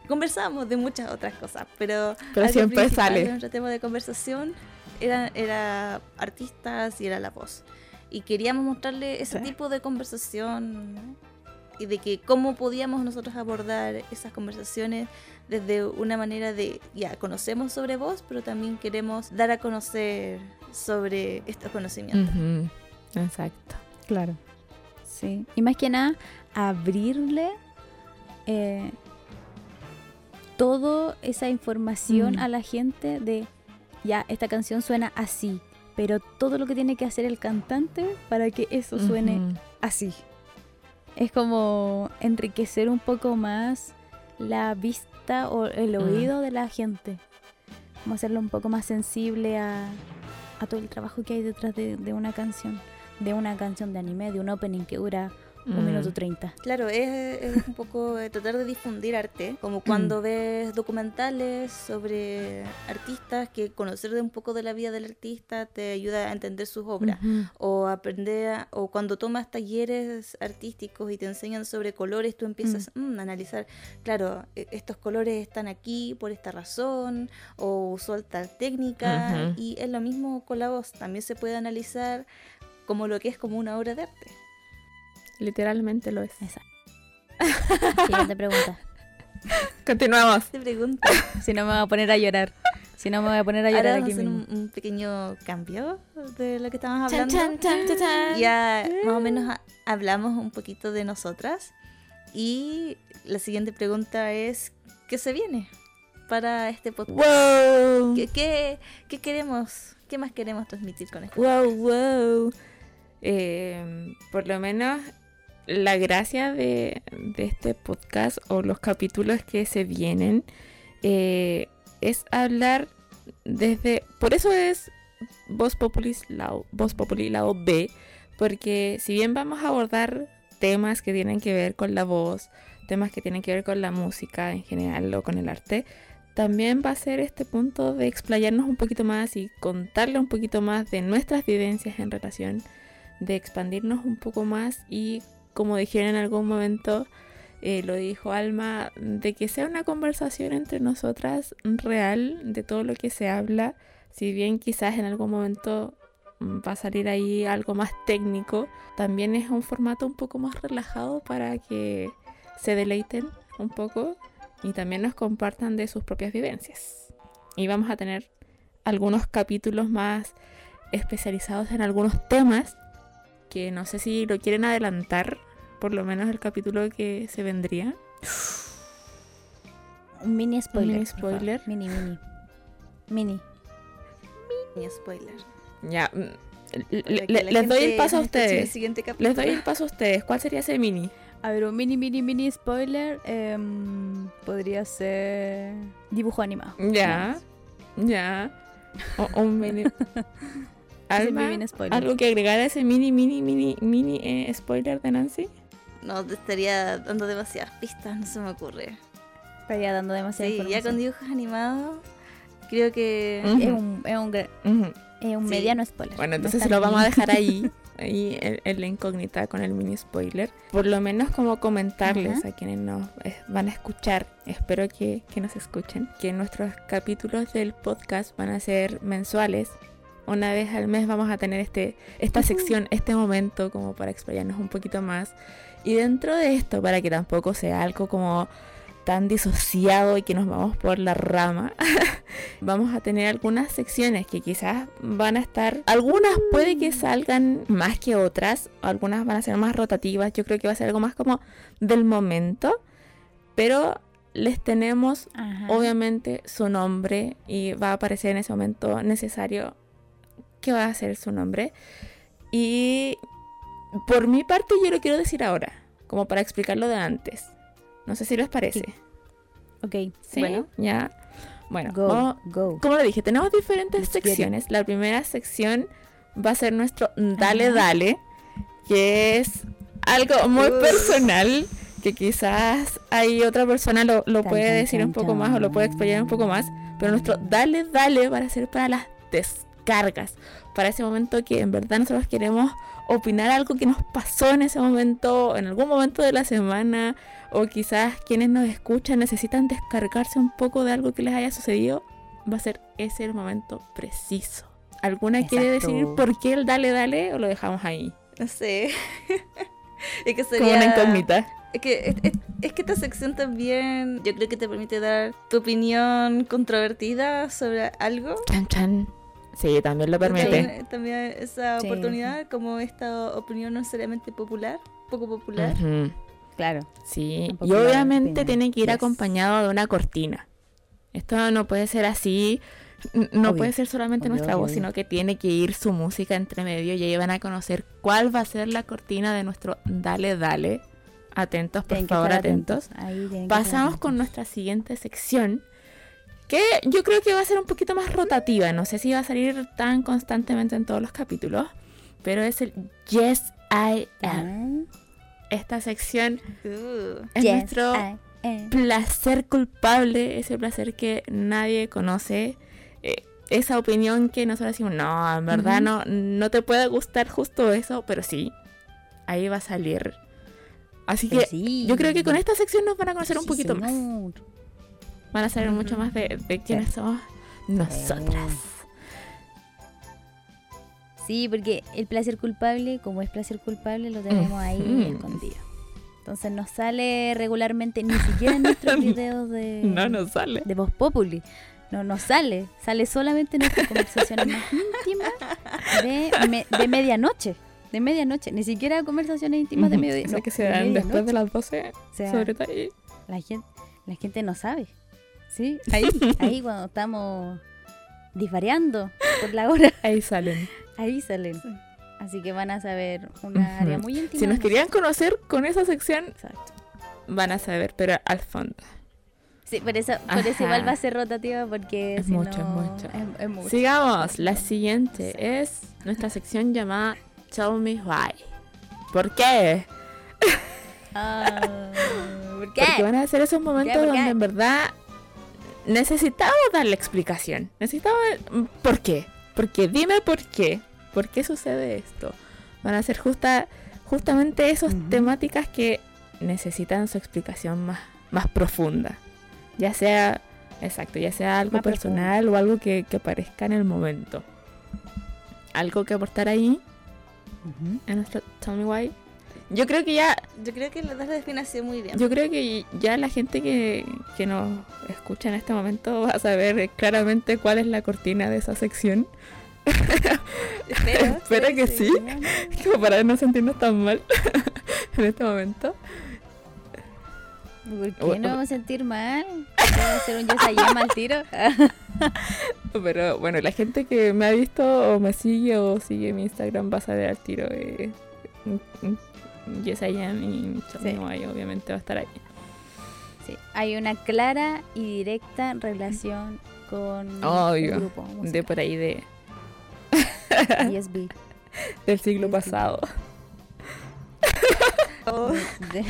conversamos de muchas otras cosas, pero, Pero siempre sale. Nuestro tema de conversación era, era artistas y era la voz. Y queríamos mostrarle ese Sí. tipo de conversación y de que cómo podíamos nosotros abordar esas conversaciones desde una manera de, ya, conocemos sobre voz, pero también queremos dar a conocer sobre estos conocimientos. Exacto. Claro. Sí. Y más que nada, abrirle eh, toda esa información Mm. a la gente de, ya, esta canción suena así, pero todo lo que tiene que hacer el cantante para que eso suene así. Es como enriquecer un poco más la vista o el Mm. oído de la gente. Como hacerlo un poco más sensible a, a todo el trabajo que hay detrás de, de una canción. De una canción de anime, de un opening que dura un Mm. minuto treinta. Claro, es, es un poco tratar de difundir arte, como cuando ves documentales sobre artistas, que conocer de un poco de la vida del artista te ayuda a entender sus obras. O aprender, a- o cuando tomas talleres artísticos y te enseñan sobre colores, tú empiezas mm, a analizar, claro, e- estos colores están aquí por esta razón, o usó tal técnica, y es lo mismo con la voz, también se puede analizar como lo que es como una obra de arte. Literalmente lo es. Exacto. Siguiente pregunta. Continuamos. Te pregunto. Si no me voy a poner a llorar. Si no me voy a poner a Ahora llorar vamos aquí a hacer mismo. un, un pequeño cambio de lo que estábamos hablando. chan, chan, chan, chan. Ya más o menos ha- hablamos un poquito de nosotras. Y la siguiente pregunta es, ¿qué se viene para este podcast? Wow. ¿Qué, qué, qué queremos? ¿Qué más queremos transmitir con esto? Wow, wow. Eh, por lo menos la gracia de, de este podcast o los capítulos que se vienen eh, es hablar desde... Por eso es Voz Populi Lao, Voz Populi Lao B, porque si bien vamos a abordar temas que tienen que ver con la voz, temas que tienen que ver con la música en general o con el arte, también va a ser este punto de explayarnos un poquito más y contarle un poquito más de nuestras vivencias en relación, de expandirnos un poco más y, como dijeron en algún momento, eh, lo dijo Alma, de que sea una conversación entre nosotras real de todo lo que se habla, si bien quizás en algún momento mm, va a salir ahí algo más técnico, también es un formato un poco más relajado para que se deleiten un poco y también nos compartan de sus propias vivencias. Y vamos a tener algunos capítulos más especializados en algunos temas que no sé si lo quieren adelantar, por lo menos el capítulo que se vendría. Un mini spoiler. mini spoiler. Mini, mini. Mini. Ni spoiler. Ya, mm, le- le- les doy el paso a ustedes. siguiente capítulo. Les doy el paso a ustedes. ¿Cuál sería ese mini? A ver, un mini, mini, mini spoiler. em, podría ser dibujo animado. Ya, ya. O- un mini. Alma. ¿Algo que agregar a ese mini, mini, mini, mini eh, spoiler de Nancy? No, te estaría dando demasiadas pistas, no se me ocurre. Estaría dando demasiada Sí, ya con dibujos animados, creo que... Es un, es un, es un Sí. mediano spoiler. Bueno, No entonces es se lo vamos a dejar ahí, ahí en, la incógnita con el mini spoiler. Por lo menos como comentarles a quienes nos eh, van a escuchar, espero que, que nos escuchen, que nuestros capítulos del podcast van a ser mensuales. Una vez al mes vamos a tener este, esta sección, este momento como para explayarnos un poquito más. Y dentro de esto, para que tampoco sea algo como tan disociado y que nos vamos por la rama, vamos a tener algunas secciones que quizás van a estar, algunas puede que salgan más que otras, algunas van a ser más rotativas, yo creo que va a ser algo más como del momento, pero les tenemos Ajá. obviamente su nombre y va a aparecer en ese momento necesario que va a ser su nombre. Y por mi parte yo lo quiero decir ahora, como para explicarlo de antes. No sé si les parece. Ok. ¿Sí? Bueno. ya. Bueno, Go. vamos- Go. como lo dije, tenemos diferentes Let's secciones. La primera sección va a ser nuestro Dale Ajá. Dale, que es algo muy Uf. personal, que quizás hay otra persona lo, lo Tan, puede decir tan, un poco más o lo puede explayar un poco más, pero nuestro Dale Dale va a ser para las descargas, para ese momento que en verdad nosotros queremos opinar algo que nos pasó en ese momento, en algún momento de la semana, o quizás quienes nos escuchan necesitan descargarse un poco de algo que les haya sucedido, va a ser ese el momento preciso. ¿Alguna quiere Exacto. decir por qué el dale dale o lo dejamos ahí? No sé. es que Como sería... una incógnita. Es que, es, es- es que esta sección también yo creo que te permite dar tu opinión controvertida sobre algo. Chan chan. Sí, también lo permite. También, también esa Sí, oportunidad, como esta opinión no necesariamente popular, poco popular. Claro. Sí, y obviamente opinion. tiene que ir Yes. acompañado de una cortina. Esto no puede ser así, no Obvio, puede ser solamente obvio, nuestra obvio, voz, obvio. sino que tiene que ir su música entre medio y ahí van a conocer cuál va a ser la cortina de nuestro Dale Dale. Atentos, por Tienen favor, atentos. Ahí Pasamos con nuestra siguiente sección, que yo creo que va a ser un poquito más rotativa. No sé si va a salir tan constantemente en todos los capítulos, pero es el Yes I Am. Ah, Esta sección Uh, es yes, nuestro placer culpable, ese placer que nadie conoce. eh, esa opinión que nosotros decimos, no, en verdad no, no te puede gustar justo eso, pero sí, ahí va a salir. Así Pero que sí. yo creo que con esta sección nos van a conocer un poquito más. Van a saber mucho más de, de quiénes somos nosotras. Sí, porque el placer culpable, como es placer culpable, lo tenemos ahí escondido. Entonces nos sale regularmente, ni siquiera en nuestros videos de, No nos sale. de Voz Populi. No nos sale, sale solamente en nuestras conversaciones más íntimas de, me- de medianoche. De medianoche, ni siquiera conversaciones íntimas de esas no, que se de dan después de medianoche. las 12, O sea, sobre todo ahí. la gente, la gente no sabe. ¿Sí? Ahí, ahí cuando estamos disvariando por la hora, Ahí salen. ahí salen. Sí. Así que van a saber una área muy íntima. Si nos querían conocer con esa sección, Exacto. van a saber, pero al fondo. Sí, por eso, por eso igual va a ser rotativa porque Es si mucho, no, mucho. Es, es mucho. Sigamos, la siguiente es nuestra sección llamada Tell Me Why. ¿Por qué? Ah, ¿Por qué? Porque van a ser esos momentos ¿Por qué? donde en verdad necesitamos darle explicación. Necesitamos... ¿Por qué? Porque dime por qué. ¿Por qué sucede esto? Van a ser justa, justamente esas temáticas que necesitan su explicación más, más profunda. Ya sea, exacto, ya sea algo Más personal o algo que, que aparezca en el momento. Algo que aportar ahí Ujú. en nuestro Tell Me Why. Yo creo que ya yo creo que le das la definición muy bien. yo creo que ya la gente que, que nos escucha en este momento va a saber claramente cuál es la cortina de esa sección. Espero, Espero que sí. Como para no sentirnos tan mal en este momento. ¿Por qué O- no vamos a sentir mal? ¿Vamos a hacer un yes I am al tiro? Pero bueno, la gente que me ha visto o me sigue o sigue mi Instagram va a saber al tiro. Eh, yes, I am y Sí. Obviamente va a estar ahí. Sí, hay una clara y directa relación con Obvio, el grupo De musical, por ahí de, ESB. del siglo pasado. Oh, De-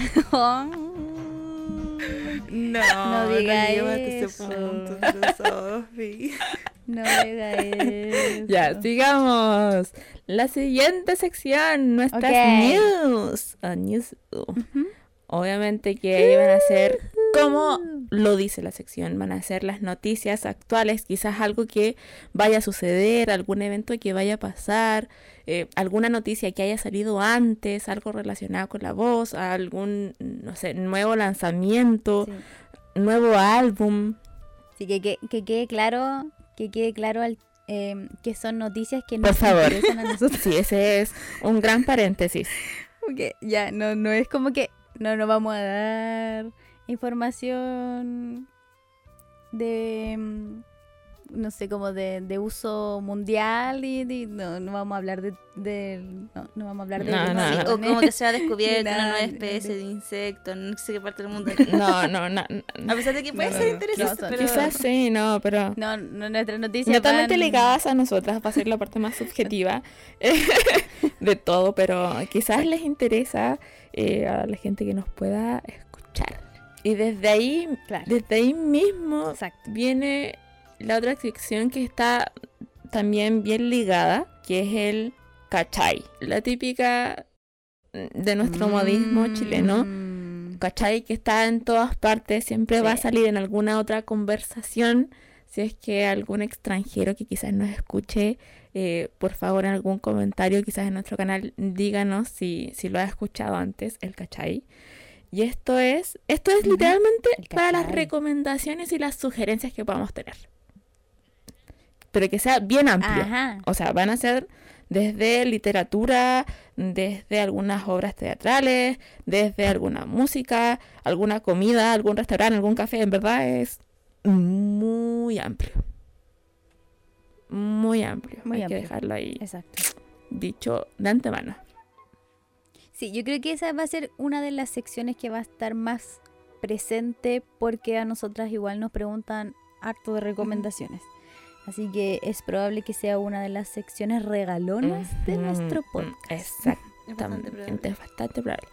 no, No diga eso. ese punto, pero Sofi. no diga eso. Ya, sigamos. La siguiente sección, nuestras news. Ah, news. uh. Obviamente que ahí van a ser, como lo dice la sección, van a ser las noticias actuales, quizás algo que vaya a suceder, algún evento que vaya a pasar, eh, alguna noticia que haya salido antes, algo relacionado con la voz, algún, no sé, nuevo lanzamiento, Sí. nuevo álbum. Sí, que, que, que quede claro, que quede claro al- em, que son noticias que Por nos favor. interesan a nosotros. Sí, ese es un gran paréntesis. Porque ya no, no es como que no nos vamos a dar información de mm, no sé como de, de uso mundial y, y no, no vamos a hablar de, de- no, no vamos a hablar de No, no. O como que se ha descubierto una nueva especie de insecto, no sé qué parte del mundo. No, no, no. no. A pesar de que puede No, ser interesante, No, pero... Quizás sí, no, pero... no, no nuestras noticias Netamente van- ligadas a nosotras, va a ser la parte más subjetiva de todo, pero quizás les interesa eh, a la gente que nos pueda escuchar. Y desde ahí, Claro. desde ahí mismo Exacto. viene la otra sección que está también bien ligada, que es el cachai. La típica de nuestro modismo chileno. Mm. ¿Cachai? Que está en todas partes, siempre va a salir en alguna otra conversación. Si es que algún extranjero que quizás nos escuche, eh, por favor en algún comentario, quizás en nuestro canal, díganos si, si lo ha escuchado antes, el cachai. Y esto es, esto es literalmente para las recomendaciones y las sugerencias que podamos tener. Pero que sea bien amplio. Ajá. O sea, van a ser desde literatura, desde algunas obras teatrales, desde alguna música, alguna comida, algún restaurante, algún café. En verdad es muy amplio. Muy amplio. Muy Hay amplio. que dejarlo ahí Exacto. dicho de antemano. Sí, yo creo que esa va a ser una de las secciones que va a estar más presente porque a nosotras igual nos preguntan harto de recomendaciones. Así que es probable que sea una de las secciones regalonas de nuestro mm, podcast. Es bastante Exactamente, probable. es bastante probable.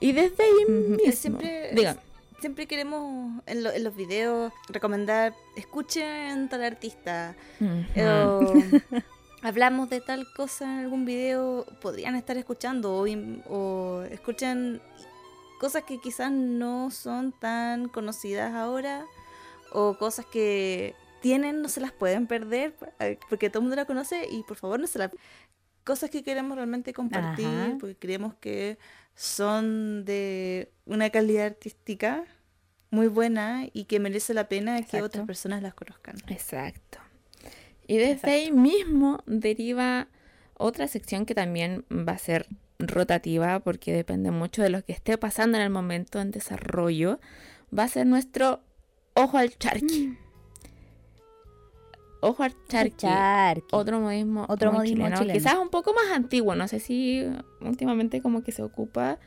Y desde ahí mismo, Siempre- digan, Siempre queremos en, lo- en los videos recomendar, escuchen tal artista. o hablamos de tal cosa en algún video, podrían estar escuchando o, o escuchen cosas que quizás no son tan conocidas ahora o cosas que tienen, no se las pueden perder eh, porque todo el mundo la conoce y por favor no se las... Cosas que queremos realmente compartir Ajá. porque creemos que son de una calidad artística muy buena y que merece la pena que Exacto. otras personas las conozcan. Exacto. Y desde ahí mismo deriva otra sección que también va a ser rotativa porque depende mucho de lo que esté pasando en el momento en desarrollo. Va a ser nuestro ojo al charqui. Ojo al charqui. Charqui. Otro modismo, Otro modismo chileno. Quizás un poco más antiguo. No sé si últimamente como que se ocupa.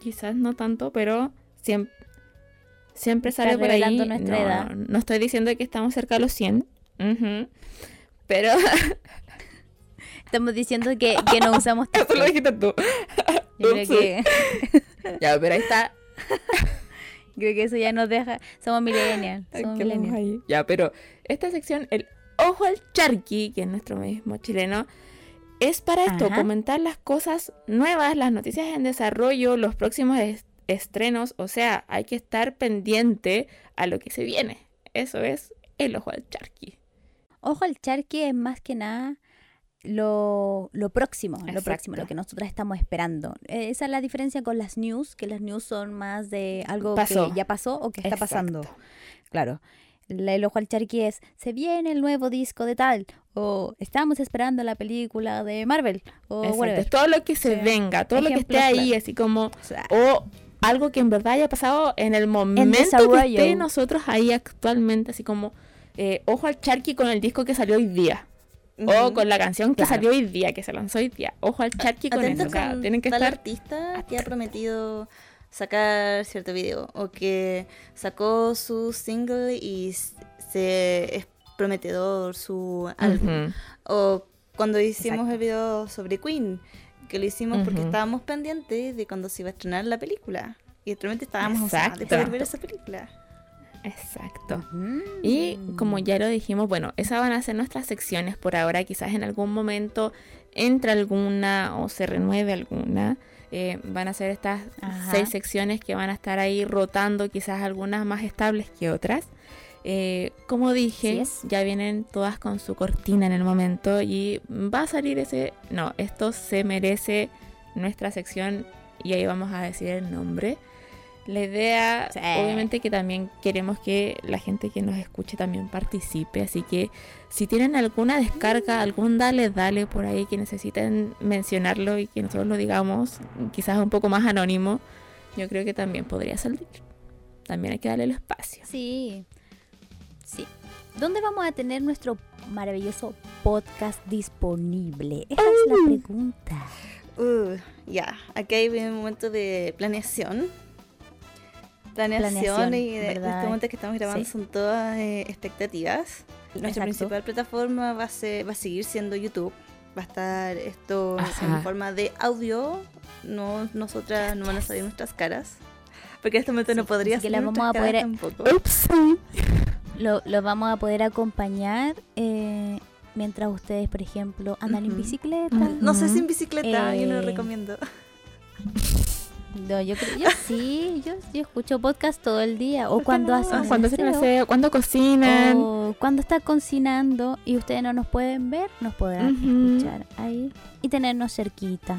Quizás no tanto, pero siempre, siempre Está sale por ahí. nuestra no, edad. no estoy diciendo que estamos cerca de los 100. ujú, Pero Estamos diciendo que, que no usamos eso lo dijiste tú. Yo creo Ups. que, Ya, pero ahí está. Creo que eso ya nos deja. Somos millennials. Somos millennials. Ya, pero esta sección, el ojo al charqui, que es nuestro mismo chileno, es para esto, Ajá. comentar las cosas nuevas, las noticias en desarrollo, los próximos es- estrenos, o sea, hay que estar pendiente a lo que se viene. Eso es el ojo al charqui. Ojo al charqui es más que nada lo, lo próximo, lo próximo, lo que nosotros estamos esperando. Eh, Esa es la diferencia con las news, que las news son más de algo Pasó. que ya pasó o que está pasando. Claro. La- El ojo al charqui es, se viene el nuevo disco de tal, o estamos esperando la película de Marvel, o Exacto, todo lo que se Sí. venga, todo lo que esté ahí, así como, O algo que en verdad haya pasado en el momento que desarrollo. esté nosotros ahí actualmente, así como, eh, ojo al charqui con el disco que salió hoy día. O con la canción que Claro. salió hoy día, que se lanzó hoy día. Ojo al charqui con Atentos eso. O sea, con tienen que tal estar. artista que ha prometido sacar cierto video o que sacó su single y se es prometedor su álbum o cuando hicimos Exacto. el video sobre Queen que lo hicimos porque estábamos pendientes de cuando se iba a estrenar la película y realmente estábamos ansiosos de poder ver esa película Exacto. mm. Y como ya lo dijimos, bueno, esas van a ser nuestras secciones por ahora. Quizás en algún momento entre alguna o se renueve alguna. Eh, van a ser estas Ajá. seis secciones que van a estar ahí rotando, quizás algunas más estables que otras. Eh, como dije, ya vienen todas con su cortina en el momento y va a salir ese... No, esto se merece nuestra sección y ahí vamos a decir el nombre. La idea, Sí. obviamente que también queremos que la gente que nos escuche también participe, así que si tienen alguna descarga, algún dale, dale por ahí que necesiten mencionarlo y que nosotros lo digamos, quizás un poco más anónimo, yo creo que también podría salir. También hay que darle el espacio. Sí, sí. ¿Dónde vamos a tener nuestro maravilloso podcast disponible? Esa es la pregunta. Uh, ya, aquí hay un momento de planeación. Planeación, y de, este momento que estamos grabando Sí. son todas eh, expectativas. Nuestra Exacto. principal plataforma va a, ser, va a seguir siendo YouTube. Va a estar esto Ajá. en forma de audio. No, nosotras no van a salir nuestras caras. Porque en este momento no podría que la vamos a poder- tampoco. Ups. Lo, lo vamos a poder acompañar eh, mientras ustedes, por ejemplo, andan en bicicleta. No sé si en bicicleta, yo no lo Eh, recomiendo. No, yo creo, yo sí, yo, yo escucho podcast todo el día. O ¿Por qué cuando no? hacen cuando hacen aseo, cuando cocinan. O cuando está cocinando y ustedes no nos pueden ver, nos podrán escuchar ahí y tenernos cerquita.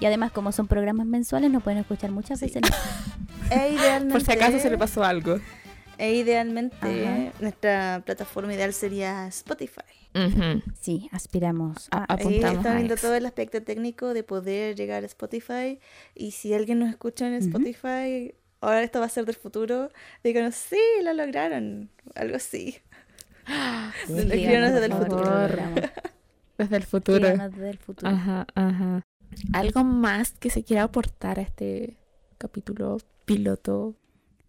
Y además, como son programas mensuales, nos pueden escuchar muchas Sí. veces. E idealmente, Por si acaso se le pasó algo. E idealmente, Ajá. nuestra plataforma ideal sería Spotify. Sí, aspiramos. A- Apuntamos está a viendo eso. todo el aspecto técnico de poder llegar a Spotify. Y si alguien nos escucha en. Spotify, ahora esto va a ser del futuro, díganos, sí, lo lograron. Algo así. Sí, desde el favor. Desde el futuro. Desde el futuro. Ajá, ajá. ¿Algo más que se quiera aportar a este capítulo piloto?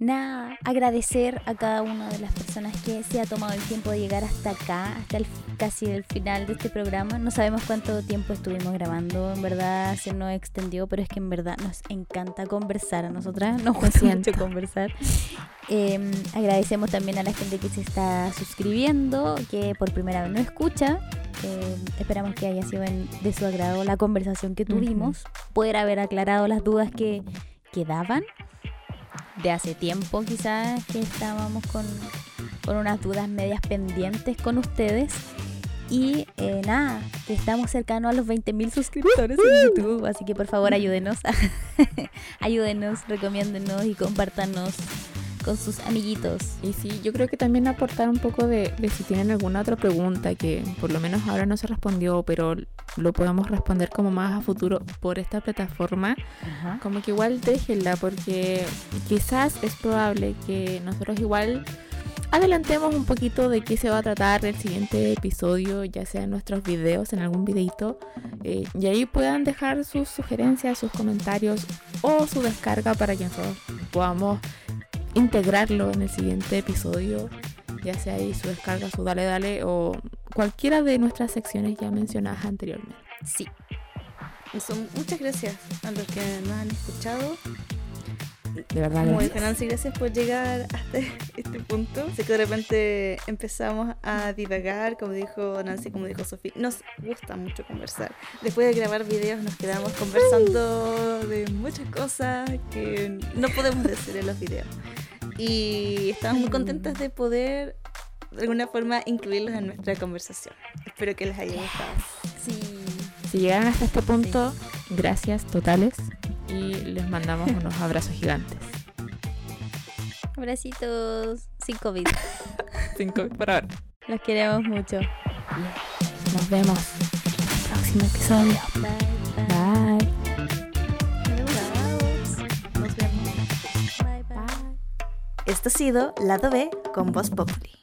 Nada, agradecer a cada una de las personas que se ha tomado el tiempo de llegar hasta acá, hasta el, casi el final de este programa. No sabemos cuánto tiempo estuvimos grabando, en verdad se nos extendió, pero es que en verdad nos encanta conversar a nosotras, nos gusta mucho conversar. Eh, agradecemos también a la gente que se está suscribiendo, que por primera vez nos escucha. Eh, esperamos que haya sido en- de su agrado la conversación que tuvimos, poder haber aclarado las dudas que quedaban de hace tiempo quizás que estábamos con, con unas dudas medias pendientes con ustedes. Y eh, nada, que estamos cercanos a los 20.000 suscriptores en YouTube, así que por favor ayúdenos, ayúdenos, recomiéndenos y compártanos con sus amiguitos. Y sí, yo creo que también aportar un poco de, de si tienen alguna otra pregunta que por lo menos ahora no se respondió, pero lo podemos responder como más a futuro por esta plataforma. Como que igual déjenla porque quizás es probable que nosotros igual adelantemos un poquito de qué se va a tratar el siguiente episodio, ya sea en nuestros videos, en algún videito, eh, y ahí puedan dejar sus sugerencias, sus comentarios o su descarga para que nosotros podamos integrarlo en el siguiente episodio, ya sea ahí su descarga, su dale dale o cualquiera de nuestras secciones ya mencionadas anteriormente. Sí, Eso, muchas gracias a los que nos han escuchado. De verdad, Como dijo Nancy, gracias por llegar hasta este punto. Sé que de repente empezamos a divagar, como dijo Nancy, como dijo Sofía. Nos gusta mucho conversar. Después de grabar videos nos quedamos conversando de muchas cosas que no podemos decir en los videos. Y estamos muy contentas de poder de alguna forma incluirlos en nuestra conversación. Espero que les haya gustado. sí. Si llegaron hasta este punto, gracias totales y les mandamos unos abrazos gigantes. Abracitos sin COVID. Cinco por ahora. Los queremos mucho. Nos vemos en el próximo episodio. Bye. Bye, bye. Esto ha sido Lado B con Voz Populi.